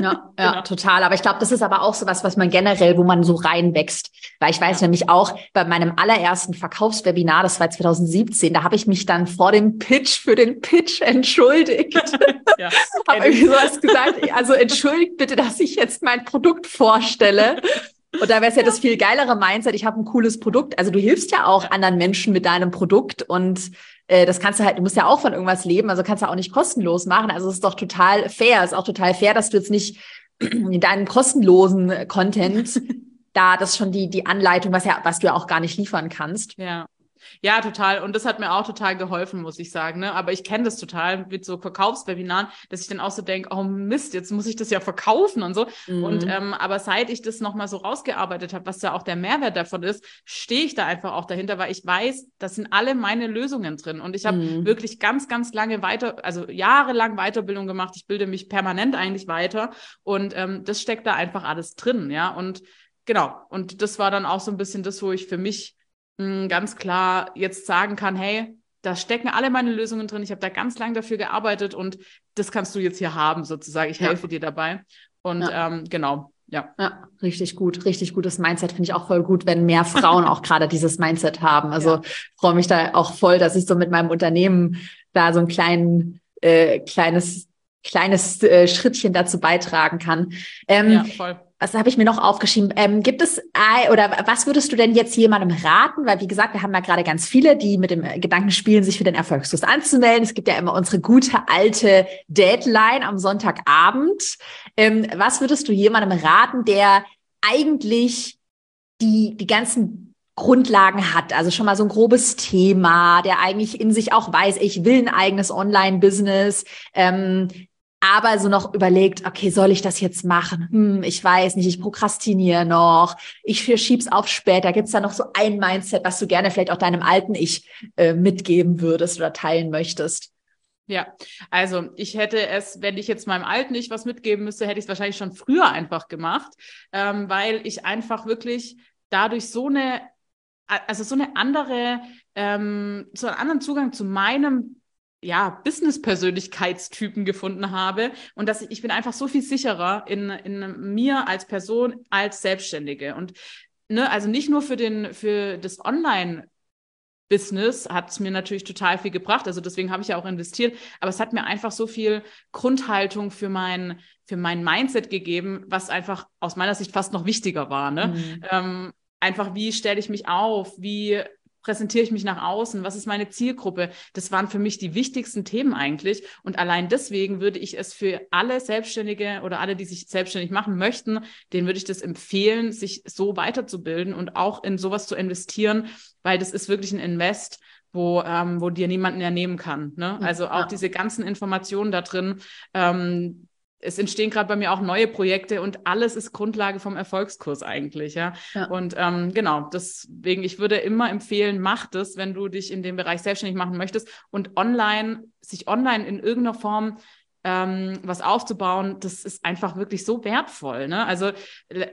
Ja, ja genau. total. Aber ich glaube, das ist aber auch so was, was man generell, wo man so reinwächst. Weil ich weiß ja. nämlich auch bei meinem allerersten Verkaufswebinar, das war 2017, da habe ich mich dann vor dem Pitch für den Pitch entschuldigt. ja, habe irgendwie sowas gesagt. Also entschuldigt bitte, dass ich jetzt mein Produkt vorstelle. Und da wäre es ja das viel geilere Mindset, ich habe ein cooles Produkt. Also du hilfst ja auch anderen Menschen mit deinem Produkt und äh, das kannst du halt, du musst ja auch von irgendwas leben, also kannst du auch nicht kostenlos machen. Also es ist doch total fair. Es ist auch total fair, dass du jetzt nicht in deinem kostenlosen Content da das schon die, die Anleitung, was ja, was du ja auch gar nicht liefern kannst. Ja. Ja, total. Und das hat mir auch total geholfen, muss ich sagen. Ne? Aber ich kenne das total mit so Verkaufswebinaren, dass ich dann auch so denke, oh Mist, jetzt muss ich das ja verkaufen und so. Mhm. Und ähm, aber seit ich das nochmal so rausgearbeitet habe, was ja auch der Mehrwert davon ist, stehe ich da einfach auch dahinter, weil ich weiß, das sind alle meine Lösungen drin. Und ich habe mhm. wirklich ganz, ganz lange weiter, also jahrelang Weiterbildung gemacht. Ich bilde mich permanent eigentlich weiter. Und ähm, das steckt da einfach alles drin, ja. Und genau. Und das war dann auch so ein bisschen das, wo ich für mich ganz klar jetzt sagen kann, hey, da stecken alle meine Lösungen drin. Ich habe da ganz lange dafür gearbeitet und das kannst du jetzt hier haben, sozusagen. Ich helfe ja. dir dabei. Und ja. ähm, genau, ja. Ja, richtig gut, richtig gutes Mindset finde ich auch voll gut, wenn mehr Frauen auch gerade dieses Mindset haben. Also ja. freue mich da auch voll, dass ich so mit meinem Unternehmen da so ein kleinen, äh, kleines, kleines äh, Schrittchen dazu beitragen kann. Ähm, ja, voll was habe ich mir noch aufgeschrieben? Ähm, gibt es oder was würdest du denn jetzt jemandem raten? Weil wie gesagt, wir haben ja gerade ganz viele, die mit dem Gedanken spielen, sich für den Erfolgskurs anzumelden. Es gibt ja immer unsere gute alte Deadline am Sonntagabend. Ähm, was würdest du jemandem raten, der eigentlich die die ganzen Grundlagen hat, also schon mal so ein grobes Thema, der eigentlich in sich auch weiß, ich will ein eigenes Online-Business, ähm, aber so noch überlegt, okay, soll ich das jetzt machen? Hm, ich weiß nicht, ich prokrastiniere noch, ich verschieb's auf später. Gibt's da noch so ein Mindset, was du gerne vielleicht auch deinem alten Ich äh, mitgeben würdest oder teilen möchtest? Ja, also ich hätte es, wenn ich jetzt meinem alten Ich was mitgeben müsste, hätte ich es wahrscheinlich schon früher einfach gemacht, ähm, weil ich einfach wirklich dadurch so eine, also so eine andere, ähm, so einen anderen Zugang zu meinem ja, Business-Persönlichkeitstypen gefunden habe und dass ich, ich bin einfach so viel sicherer in, in mir als Person, als Selbstständige. Und ne, also nicht nur für den, für das Online- Business hat es mir natürlich total viel gebracht. Also deswegen habe ich ja auch investiert. Aber es hat mir einfach so viel Grundhaltung für mein, für mein Mindset gegeben, was einfach aus meiner Sicht fast noch wichtiger war. Ne? Mhm. Ähm, einfach, wie stelle ich mich auf? Wie präsentiere ich mich nach außen? Was ist meine Zielgruppe? Das waren für mich die wichtigsten Themen eigentlich. Und allein deswegen würde ich es für alle Selbstständige oder alle, die sich selbstständig machen möchten, denen würde ich das empfehlen, sich so weiterzubilden und auch in sowas zu investieren, weil das ist wirklich ein Invest, wo, ähm, wo dir niemanden ernehmen kann. Ne? Also auch diese ganzen Informationen da drin, ähm, es entstehen gerade bei mir auch neue Projekte und alles ist Grundlage vom Erfolgskurs eigentlich, ja. ja. Und ähm, genau, deswegen, ich würde immer empfehlen, mach das, wenn du dich in dem Bereich selbstständig machen möchtest und online, sich online in irgendeiner Form ähm, was aufzubauen, das ist einfach wirklich so wertvoll. Ne? Also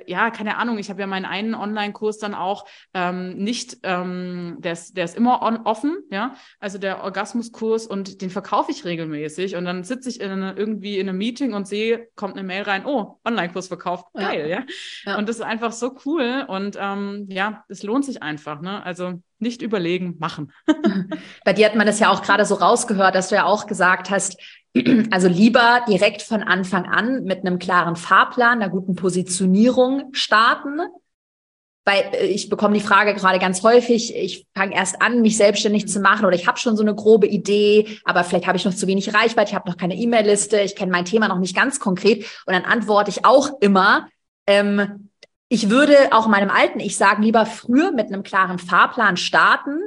ja, keine Ahnung, ich habe ja meinen einen Online-Kurs dann auch ähm, nicht, ähm, der, ist, der ist immer on, offen, ja, also der Orgasmuskurs und den verkaufe ich regelmäßig und dann sitze ich in eine, irgendwie in einem Meeting und sehe, kommt eine Mail rein, oh, Online-Kurs verkauft, geil, ja. ja. ja. Und das ist einfach so cool und ähm, ja, es lohnt sich einfach, ne? Also nicht überlegen, machen. Bei dir hat man das ja auch gerade so rausgehört, dass du ja auch gesagt hast, also lieber direkt von Anfang an mit einem klaren Fahrplan, einer guten Positionierung starten. Weil äh, ich bekomme die Frage gerade ganz häufig, ich fange erst an, mich selbstständig zu machen oder ich habe schon so eine grobe Idee, aber vielleicht habe ich noch zu wenig Reichweite, ich habe noch keine E-Mail-Liste, ich kenne mein Thema noch nicht ganz konkret. Und dann antworte ich auch immer, ähm, ich würde auch meinem alten Ich sagen, lieber früher mit einem klaren Fahrplan starten,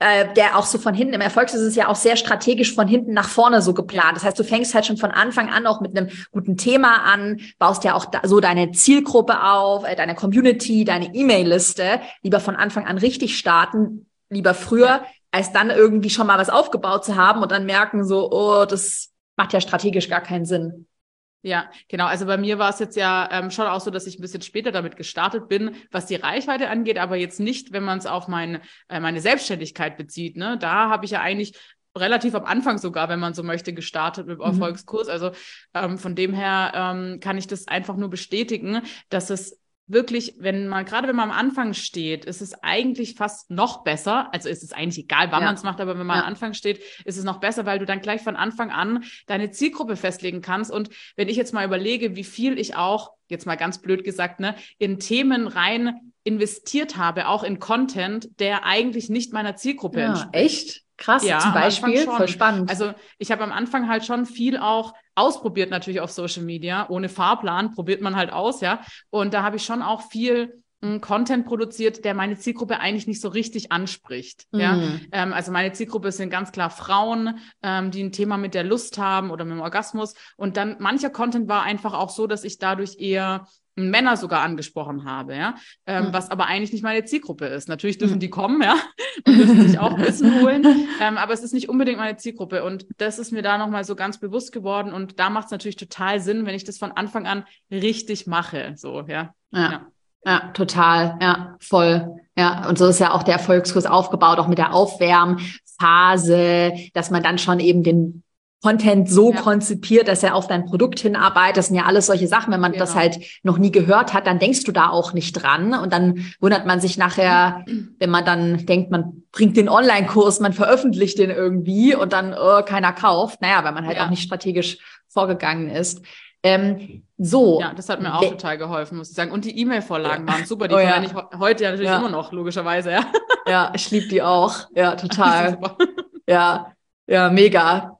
äh, der auch so von hinten, im Erfolg ist es ja auch sehr strategisch von hinten nach vorne so geplant. Das heißt, du fängst halt schon von Anfang an auch mit einem guten Thema an, baust ja auch da, so deine Zielgruppe auf, äh, deine Community, deine E-Mail-Liste, lieber von Anfang an richtig starten, lieber früher, als dann irgendwie schon mal was aufgebaut zu haben und dann merken so, oh, das macht ja strategisch gar keinen Sinn. Ja, genau. Also bei mir war es jetzt ja ähm, schon auch so, dass ich ein bisschen später damit gestartet bin, was die Reichweite angeht, aber jetzt nicht, wenn man es auf mein, äh, meine Selbstständigkeit bezieht. Ne? Da habe ich ja eigentlich relativ am Anfang sogar, wenn man so möchte, gestartet mit dem mhm. Erfolgskurs. Also ähm, von dem her ähm, kann ich das einfach nur bestätigen, dass es wirklich, wenn man, gerade wenn man am Anfang steht, ist es eigentlich fast noch besser. Also ist es eigentlich egal, wann ja. man es macht, aber wenn man ja. am Anfang steht, ist es noch besser, weil du dann gleich von Anfang an deine Zielgruppe festlegen kannst. Und wenn ich jetzt mal überlege, wie viel ich auch, jetzt mal ganz blöd gesagt, ne, in Themen rein investiert habe, auch in Content, der eigentlich nicht meiner Zielgruppe ja, entspricht. Echt? Krass, ja, zum Beispiel, voll spannend. Also ich habe am Anfang halt schon viel auch ausprobiert natürlich auf Social Media. Ohne Fahrplan probiert man halt aus, ja. Und da habe ich schon auch viel hm, Content produziert, der meine Zielgruppe eigentlich nicht so richtig anspricht. Mhm. Ja, ähm, also meine Zielgruppe sind ganz klar Frauen, ähm, die ein Thema mit der Lust haben oder mit dem Orgasmus. Und dann mancher Content war einfach auch so, dass ich dadurch eher Männer sogar angesprochen habe, ja, ähm, mhm. was aber eigentlich nicht meine Zielgruppe ist. Natürlich dürfen mhm. die kommen, ja, und dürfen sich auch Wissen holen, ähm, aber es ist nicht unbedingt meine Zielgruppe und das ist mir da nochmal so ganz bewusst geworden und da macht es natürlich total Sinn, wenn ich das von Anfang an richtig mache, so, ja. ja. ja. Ja, total, ja, voll. Ja, und so ist ja auch der Erfolgskurs aufgebaut, auch mit der Aufwärmphase, dass man dann schon eben den Content so ja. konzipiert, dass er auf dein Produkt hinarbeitet. Das sind ja alles solche Sachen. Wenn man genau. das halt noch nie gehört hat, dann denkst du da auch nicht dran. Und dann wundert man sich nachher, wenn man dann denkt, man bringt den Online-Kurs, man veröffentlicht den irgendwie und dann oh, keiner kauft. Naja, weil man halt ja. auch nicht strategisch vorgegangen ist. Ähm, so. Ja, das hat mir auch total geholfen, muss ich sagen. Und die E-Mail-Vorlagen waren super. Die oh, ja. ich heute ja natürlich ja. immer noch, logischerweise, ja. Ja, ich liebe die auch. Ja, total. ja, ja, mega.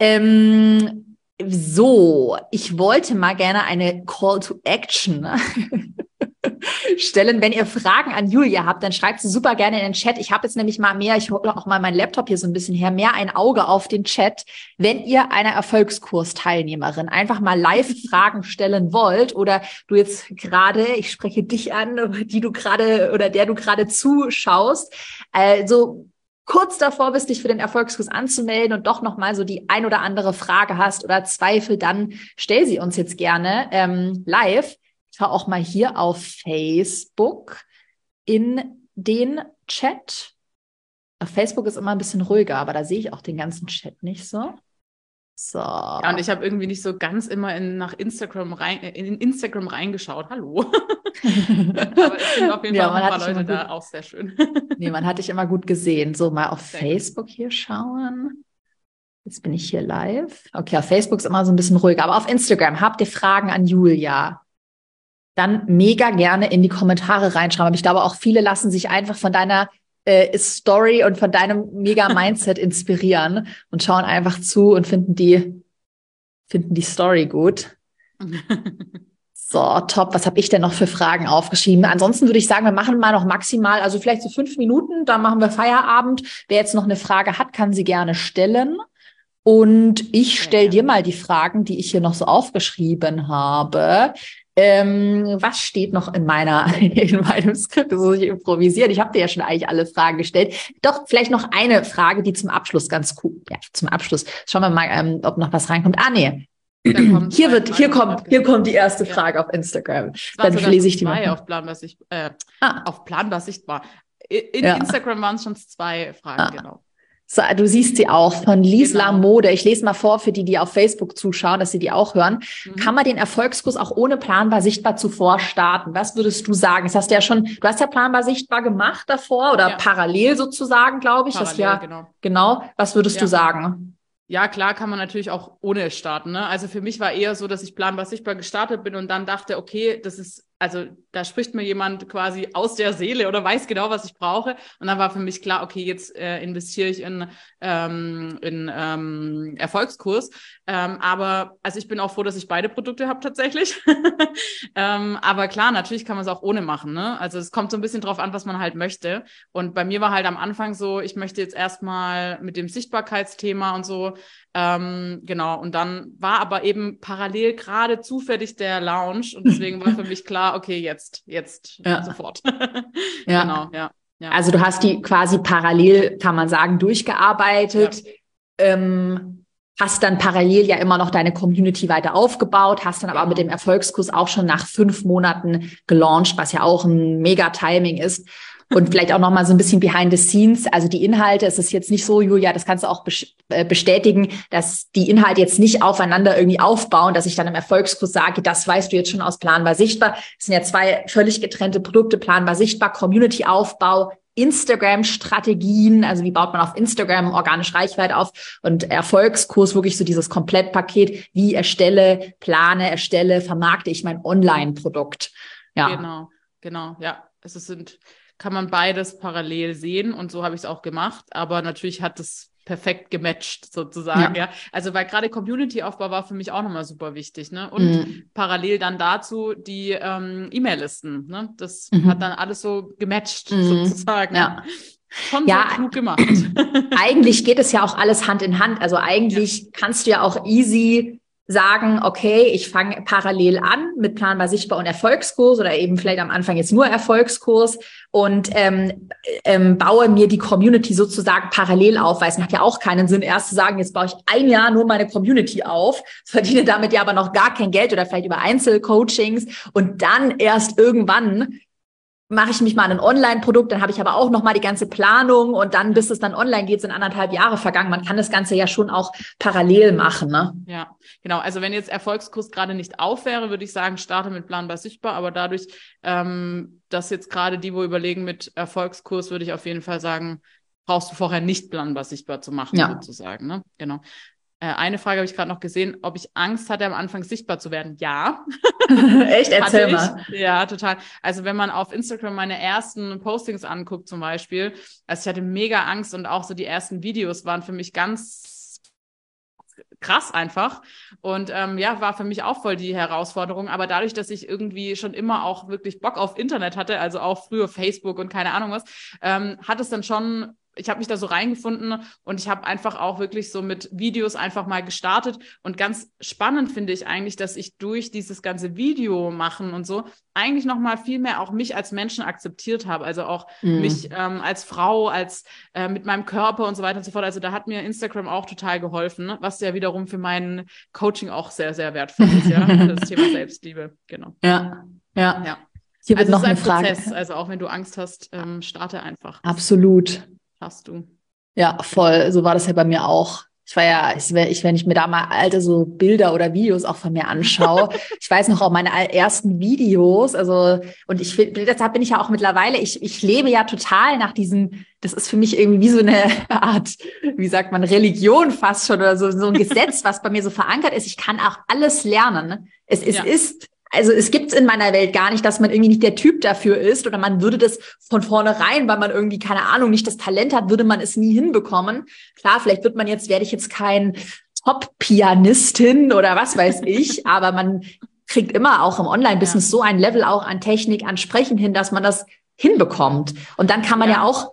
Ähm, so, ich wollte mal gerne eine Call to Action stellen. Wenn ihr Fragen an Julia habt, dann schreibt sie super gerne in den Chat. Ich habe jetzt nämlich mal mehr, ich hole auch mal meinen Laptop hier so ein bisschen her, mehr ein Auge auf den Chat. Wenn ihr einer Erfolgskurs-Teilnehmerin einfach mal live Fragen stellen wollt oder du jetzt gerade, ich spreche dich an, die du gerade oder der du gerade zuschaust, also kurz davor bist, dich für den Erfolgskurs anzumelden und doch nochmal so die ein oder andere Frage hast oder Zweifel, dann stell sie uns jetzt gerne ähm, live. Ich schau auch mal hier auf Facebook in den Chat. Auf Facebook ist immer ein bisschen ruhiger, aber da sehe ich auch den ganzen Chat nicht so. So. Ja, und ich habe irgendwie nicht so ganz immer in, nach Instagram rein, in Instagram reingeschaut. Hallo. Aber es sind auf jeden ja, Fall ein paar Leute da, auch sehr schön. nee, man hat dich immer gut gesehen. So, mal auf sehr Facebook gut. hier schauen. Jetzt bin ich hier live. Okay, auf Facebook ist immer so ein bisschen ruhiger. Aber auf Instagram habt ihr Fragen an Julia? dann mega gerne in die Kommentare reinschreiben. Aber ich glaube, auch viele lassen sich einfach von deiner äh, Story und von deinem mega Mindset inspirieren und schauen einfach zu und finden die, finden die Story gut. So, top. Was habe ich denn noch für Fragen aufgeschrieben? Ansonsten würde ich sagen, wir machen mal noch maximal, also vielleicht so fünf Minuten, dann machen wir Feierabend. Wer jetzt noch eine Frage hat, kann sie gerne stellen. Und ich stelle dir mal die Fragen, die ich hier noch so aufgeschrieben habe. Ähm, was steht noch in meiner in meinem Skript? Das muss ich improvisieren. Ich habe dir ja schon eigentlich alle Fragen gestellt. Doch vielleicht noch eine Frage, die zum Abschluss ganz cool. Ja, zum Abschluss. Schauen wir mal, ähm, ob noch was reinkommt. Ah nee, hier wird, hier kommt, hier kommt die erste Frage ja. auf Instagram. Dann lese ich die mal. Auf planbar, sichtbar, äh, ah. auf planbar sichtbar. In ja. Instagram waren es schon zwei Fragen, ah. genau. So, du siehst sie auch von Liesla genau. Mode. Ich lese mal vor für die, die auf Facebook zuschauen, dass sie die auch hören. Mhm. Kann man den Erfolgskurs auch ohne planbar sichtbar zuvor starten? Was würdest du sagen? Das hast du ja schon, du hast ja planbar sichtbar gemacht davor oder ja. parallel sozusagen, glaube ich. Parallel, ja, genau. genau. Was würdest ja. du sagen? Ja, klar kann man natürlich auch ohne starten. Ne? Also für mich war eher so, dass ich planbar sichtbar gestartet bin und dann dachte, okay, das ist also da spricht mir jemand quasi aus der Seele oder weiß genau, was ich brauche. Und dann war für mich klar, okay, jetzt äh, investiere ich in, ähm, in ähm, Erfolgskurs. Ähm, aber also ich bin auch froh, dass ich beide Produkte habe tatsächlich. ähm, aber klar, natürlich kann man es auch ohne machen. Ne? Also es kommt so ein bisschen drauf an, was man halt möchte. Und bei mir war halt am Anfang so, ich möchte jetzt erstmal mit dem Sichtbarkeitsthema und so ähm, genau, und dann war aber eben parallel gerade zufällig der Lounge und deswegen war für mich klar, okay, jetzt, jetzt ja. sofort. ja. Genau, ja, ja. Also du hast die quasi parallel, kann man sagen, durchgearbeitet. Ja. Ähm, hast dann parallel ja immer noch deine Community weiter aufgebaut, hast dann aber mit dem Erfolgskurs auch schon nach fünf Monaten gelauncht, was ja auch ein mega Timing ist. Und vielleicht auch noch mal so ein bisschen behind the scenes. Also die Inhalte, es ist jetzt nicht so, Julia, das kannst du auch äh, bestätigen, dass die Inhalte jetzt nicht aufeinander irgendwie aufbauen, dass ich dann im Erfolgskurs sage, das weißt du jetzt schon aus planbar sichtbar. Es sind ja zwei völlig getrennte Produkte, planbar sichtbar, Community-Aufbau, Instagram-Strategien, also wie baut man auf Instagram organisch Reichweite auf und Erfolgskurs, wirklich so dieses Komplettpaket, wie erstelle, plane, erstelle, vermarkte ich mein Online-Produkt. Ja. Genau, genau, ja. Es sind kann man beides parallel sehen und so habe ich es auch gemacht. Aber natürlich hat es perfekt gematcht sozusagen, ja. ja. Also weil gerade Community-Aufbau war für mich auch nochmal super wichtig, ne? Und mhm. parallel dann dazu die ähm, E-Mail-Listen, ne? Das mhm. hat dann alles so gematcht mhm. sozusagen. Ja. Schon ja, so klug gemacht. eigentlich geht es ja auch alles Hand in Hand. Also eigentlich ja. kannst du ja auch easy sagen, okay, ich fange parallel an mit planbar sichtbar und Erfolgskurs oder eben vielleicht am Anfang jetzt nur Erfolgskurs und ähm, ähm, baue mir die Community sozusagen parallel auf, weil es macht ja auch keinen Sinn, erst zu sagen, jetzt baue ich ein Jahr nur meine Community auf, verdiene damit ja aber noch gar kein Geld oder vielleicht über Einzelcoachings und dann erst irgendwann mache ich mich mal an ein Online-Produkt, dann habe ich aber auch noch mal die ganze Planung und dann, bis es dann online geht, sind anderthalb Jahre vergangen. Man kann das Ganze ja schon auch parallel machen. Ne? Ja, genau. Also wenn jetzt Erfolgskurs gerade nicht auf wäre, würde ich sagen, starte mit planbar sichtbar. Aber dadurch, ähm, dass jetzt gerade die, wo überlegen mit Erfolgskurs, würde ich auf jeden Fall sagen, brauchst du vorher nicht planbar sichtbar zu machen, ja. sozusagen. Ne? Genau. Äh, eine Frage habe ich gerade noch gesehen, ob ich Angst hatte, am Anfang sichtbar zu werden. Ja. Echt? Erzähl mal. Ja, total. Also wenn man auf Instagram meine ersten Postings anguckt zum Beispiel, also ich hatte mega Angst und auch so die ersten Videos waren für mich ganz krass einfach. Und ähm, ja, war für mich auch voll die Herausforderung. Aber dadurch, dass ich irgendwie schon immer auch wirklich Bock auf Internet hatte, also auch früher Facebook und keine Ahnung was, ähm, hat es dann schon ich habe mich da so reingefunden und ich habe einfach auch wirklich so mit Videos einfach mal gestartet. Und ganz spannend finde ich eigentlich, dass ich durch dieses ganze Video machen und so eigentlich noch mal viel mehr auch mich als Menschen akzeptiert habe. Also auch mhm. mich ähm, als Frau, als äh, mit meinem Körper und so weiter und so fort. Also da hat mir Instagram auch total geholfen, was ja wiederum für mein Coaching auch sehr, sehr wertvoll ist. ja, das Thema Selbstliebe. Genau. Ja, ja. ja. Hier wird also noch eine Frage. Prozess. Also auch wenn du Angst hast, ähm, starte einfach. Absolut hast du. Ja, voll. So war das ja bei mir auch. Ich war ja, ich, ich, wenn ich mir da mal alte so Bilder oder Videos auch von mir anschaue, ich weiß noch auch meine ersten Videos, also und ich deshalb bin ich ja auch mittlerweile, ich, ich lebe ja total nach diesem, das ist für mich irgendwie wie so eine Art, wie sagt man, Religion fast schon oder so, so ein Gesetz, was bei mir so verankert ist. Ich kann auch alles lernen. Es, es ja. ist also es gibt's in meiner Welt gar nicht, dass man irgendwie nicht der Typ dafür ist oder man würde das von vornherein, weil man irgendwie, keine Ahnung, nicht das Talent hat, würde man es nie hinbekommen. Klar, vielleicht wird man jetzt, werde ich jetzt kein Top-Pianistin oder was weiß ich, aber man kriegt immer auch im Online-Business ja. so ein Level auch an Technik, an Sprechen hin, dass man das hinbekommt. Und dann kann man ja, ja auch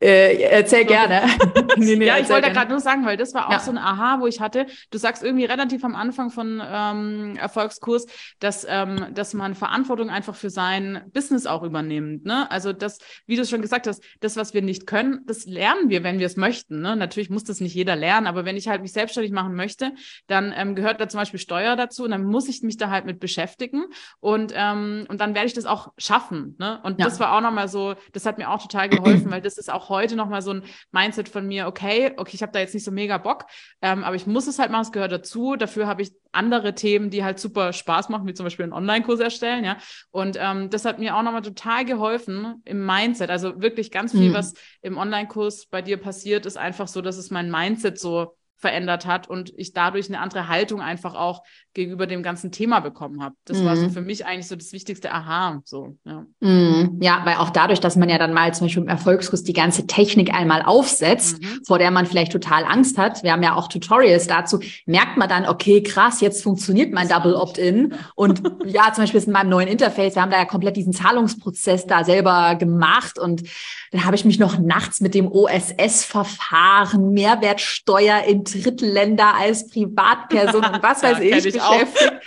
äh, erzähl gerne. nee, nee, ja, ich wollte gerade nur sagen, weil das war auch ja. so ein Aha, wo ich hatte. Du sagst irgendwie relativ am Anfang von ähm, Erfolgskurs, dass, ähm, dass man Verantwortung einfach für sein Business auch übernimmt. Ne? Also das, wie du schon gesagt hast, das, was wir nicht können, das lernen wir, wenn wir es möchten. Ne? Natürlich muss das nicht jeder lernen, aber wenn ich halt mich selbstständig machen möchte, dann ähm, gehört da zum Beispiel Steuer dazu und dann muss ich mich da halt mit beschäftigen und, ähm, und dann werde ich das auch schaffen. Ne? Und ja. das war auch nochmal so, das hat mir auch total geholfen, weil das ist auch heute nochmal so ein Mindset von mir, okay, okay, ich habe da jetzt nicht so mega Bock, ähm, aber ich muss es halt machen, es gehört dazu. Dafür habe ich andere Themen, die halt super Spaß machen, wie zum Beispiel einen Online-Kurs erstellen, ja. Und ähm, das hat mir auch nochmal total geholfen im Mindset. Also wirklich ganz viel, mhm. was im Online-Kurs bei dir passiert, ist einfach so, dass es mein Mindset so verändert hat und ich dadurch eine andere Haltung einfach auch gegenüber dem ganzen Thema bekommen habe. Das mhm. war so mhm. für mich eigentlich so das wichtigste Aha. So, ja. Mhm. ja, weil auch dadurch, dass man ja dann mal zum Beispiel im Erfolgskurs die ganze Technik einmal aufsetzt, mhm. vor der man vielleicht total Angst hat, wir haben ja auch Tutorials dazu, merkt man dann, okay, krass, jetzt funktioniert mein Double Opt-in. Und ja, zum Beispiel in meinem neuen Interface, wir haben da ja komplett diesen Zahlungsprozess da selber gemacht und dann habe ich mich noch nachts mit dem OSS-Verfahren, Mehrwertsteuer in Drittländer als Privatperson und was weiß ja, ich beschäftigt.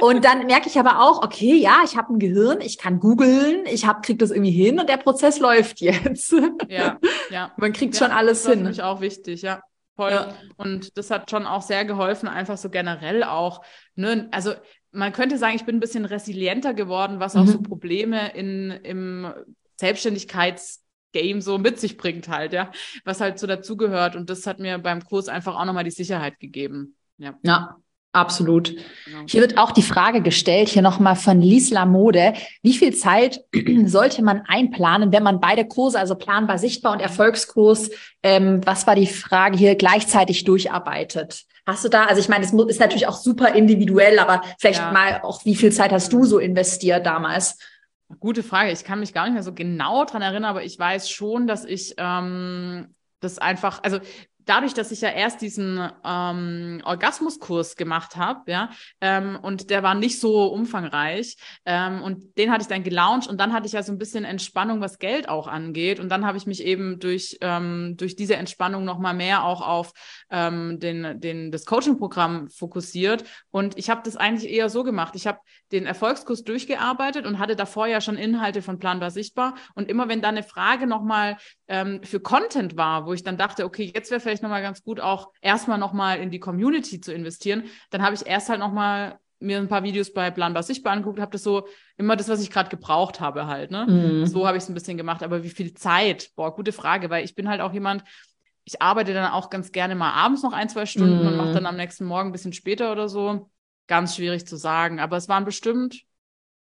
Und dann merke ich aber auch, okay, ja, ich habe ein Gehirn, ich kann googeln, ich hab, krieg das irgendwie hin und der Prozess läuft jetzt. Ja, ja. Man kriegt ja, schon alles hin. Das ist auch wichtig, ja. Voll. Ja. Und das hat schon auch sehr geholfen, einfach so generell auch. Ne? Also man könnte sagen, ich bin ein bisschen resilienter geworden, was auch mhm. so Probleme in, im Selbstständigkeitsgame so mit sich bringt halt, ja, was halt so dazugehört. Und das hat mir beim Kurs einfach auch nochmal die Sicherheit gegeben. Ja. ja, Absolut. Genau. Hier wird auch die Frage gestellt, hier nochmal von Liesla Mode. Wie viel Zeit sollte man einplanen, wenn man beide Kurse, also planbar sichtbar und Erfolgskurs, ähm, was war die Frage hier, gleichzeitig durcharbeitet? Hast du da, also ich meine, es ist natürlich auch super individuell, aber vielleicht ja. mal auch, wie viel Zeit hast du so investiert damals? Gute Frage. Ich kann mich gar nicht mehr so genau dran erinnern, aber ich weiß schon, dass ich ähm, das einfach, also dadurch, dass ich ja erst diesen ähm, Orgasmuskurs gemacht habe, ja, ähm, und der war nicht so umfangreich, ähm, und den hatte ich dann gelauncht und dann hatte ich ja so ein bisschen Entspannung, was Geld auch angeht, und dann habe ich mich eben durch ähm, durch diese Entspannung noch mal mehr auch auf ähm, den den das Coaching-Programm fokussiert und ich habe das eigentlich eher so gemacht. Ich habe den Erfolgskurs durchgearbeitet und hatte davor ja schon Inhalte von Planbar sichtbar und immer wenn da eine Frage noch mal ähm, für Content war, wo ich dann dachte, okay, jetzt wäre vielleicht nochmal ganz gut, auch erstmal nochmal in die Community zu investieren. Dann habe ich erst halt nochmal mir ein paar Videos bei Planbar Sichtbar angeguckt, habe das so immer das, was ich gerade gebraucht habe halt. Ne? Mhm. So habe ich es ein bisschen gemacht. Aber wie viel Zeit? Boah, gute Frage, weil ich bin halt auch jemand, ich arbeite dann auch ganz gerne mal abends noch ein, zwei Stunden mhm. und mache dann am nächsten Morgen ein bisschen später oder so. Ganz schwierig zu sagen. Aber es waren bestimmt,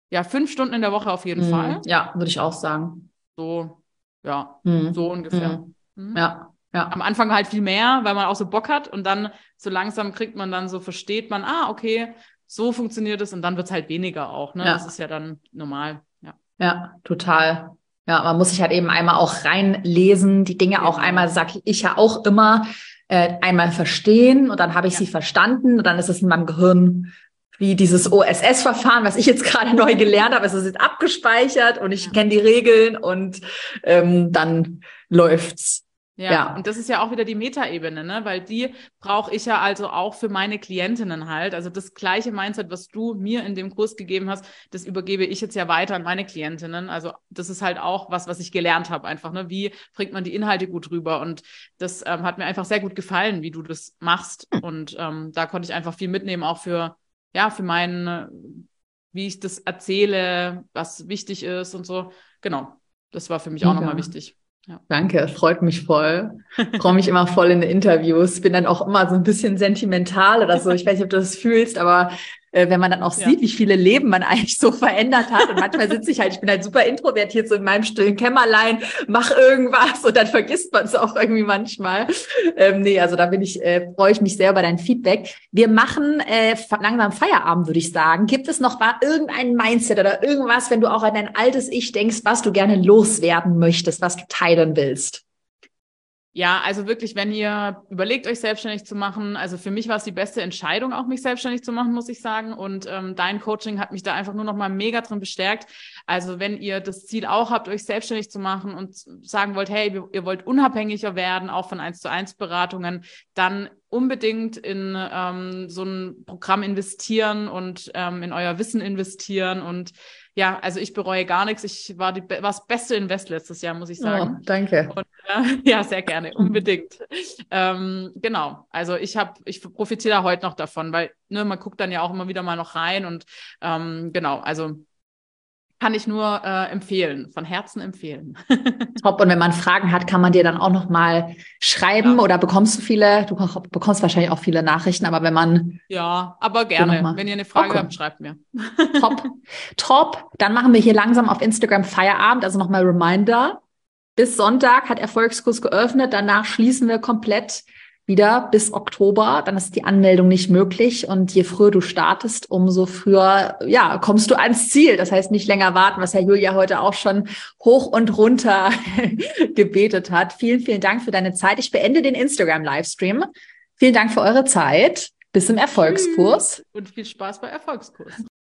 ja, fünf Stunden in der Woche auf jeden mhm. Fall. Ja, würde ich auch sagen. So, ja, mhm. so ungefähr. Mhm. Mhm. Ja. Ja. Am Anfang halt viel mehr, weil man auch so Bock hat und dann so langsam kriegt man dann so, versteht man, ah, okay, so funktioniert es und dann wird es halt weniger auch. Ne? Ja. Das ist ja dann normal. Ja. ja, total. Ja, man muss sich halt eben einmal auch reinlesen, die Dinge genau. auch einmal, sag ich ja auch immer, äh, einmal verstehen und dann habe ich ja. sie verstanden und dann ist es in meinem Gehirn wie dieses OSS-Verfahren, was ich jetzt gerade neu gelernt habe. Es ist jetzt abgespeichert und ich kenne die Regeln und ähm, dann läuft's. Ja, ja, und das ist ja auch wieder die Metaebene, ne? Weil die brauche ich ja also auch für meine Klientinnen halt. Also das gleiche Mindset, was du mir in dem Kurs gegeben hast, das übergebe ich jetzt ja weiter an meine Klientinnen. Also das ist halt auch was, was ich gelernt habe, einfach, ne? Wie bringt man die Inhalte gut rüber? Und das ähm, hat mir einfach sehr gut gefallen, wie du das machst. Und ähm, da konnte ich einfach viel mitnehmen, auch für, ja, für meinen, wie ich das erzähle, was wichtig ist und so. Genau. Das war für mich auch ja. nochmal wichtig. Ja. Danke, freut mich voll. Freue mich immer voll in Interviews. Bin dann auch immer so ein bisschen sentimental oder so. Ich weiß nicht, ob du das fühlst, aber äh, wenn man dann auch ja. sieht, wie viele Leben man eigentlich so verändert hat. Und manchmal sitze ich halt, ich bin halt super introvertiert, so in meinem stillen Kämmerlein, mach irgendwas und dann vergisst man es auch irgendwie manchmal. Ähm, nee, also da bin ich, äh, freue ich mich sehr über dein Feedback. Wir machen äh, langsam Feierabend, würde ich sagen. Gibt es noch mal irgendein Mindset oder irgendwas, wenn du auch an dein altes Ich denkst, was du gerne loswerden möchtest, was du teilen willst? Ja, also wirklich, wenn ihr überlegt, euch selbstständig zu machen, also für mich war es die beste Entscheidung, auch mich selbstständig zu machen, muss ich sagen. Und ähm, dein Coaching hat mich da einfach nur noch mal mega drin bestärkt. Also wenn ihr das Ziel auch habt, euch selbstständig zu machen und sagen wollt, hey, ihr wollt unabhängiger werden, auch von eins zu eins Beratungen, dann unbedingt in ähm, so ein Programm investieren und ähm, in euer Wissen investieren und ja, also ich bereue gar nichts. Ich war die war das beste Invest letztes Jahr, muss ich sagen. Oh, danke. Und, äh, ja, sehr gerne, unbedingt. ähm, genau. Also ich habe, ich profitiere da heute noch davon, weil ne, man guckt dann ja auch immer wieder mal noch rein und ähm, genau. Also kann ich nur äh, empfehlen, von Herzen empfehlen. Top. Und wenn man Fragen hat, kann man dir dann auch noch mal schreiben ja. oder bekommst du viele? Du bekommst wahrscheinlich auch viele Nachrichten, aber wenn man ja, aber gerne. Wenn ihr eine Frage okay. habt, schreibt mir. Top, top. Dann machen wir hier langsam auf Instagram Feierabend. Also nochmal Reminder: Bis Sonntag hat Erfolgskurs geöffnet. Danach schließen wir komplett wieder bis Oktober. Dann ist die Anmeldung nicht möglich. Und je früher du startest, umso früher, ja, kommst du ans Ziel. Das heißt, nicht länger warten, was Herr Julia heute auch schon hoch und runter gebetet hat. Vielen, vielen Dank für deine Zeit. Ich beende den Instagram-Livestream. Vielen Dank für eure Zeit. Bis im Erfolgskurs. Und viel Spaß bei Erfolgskurs.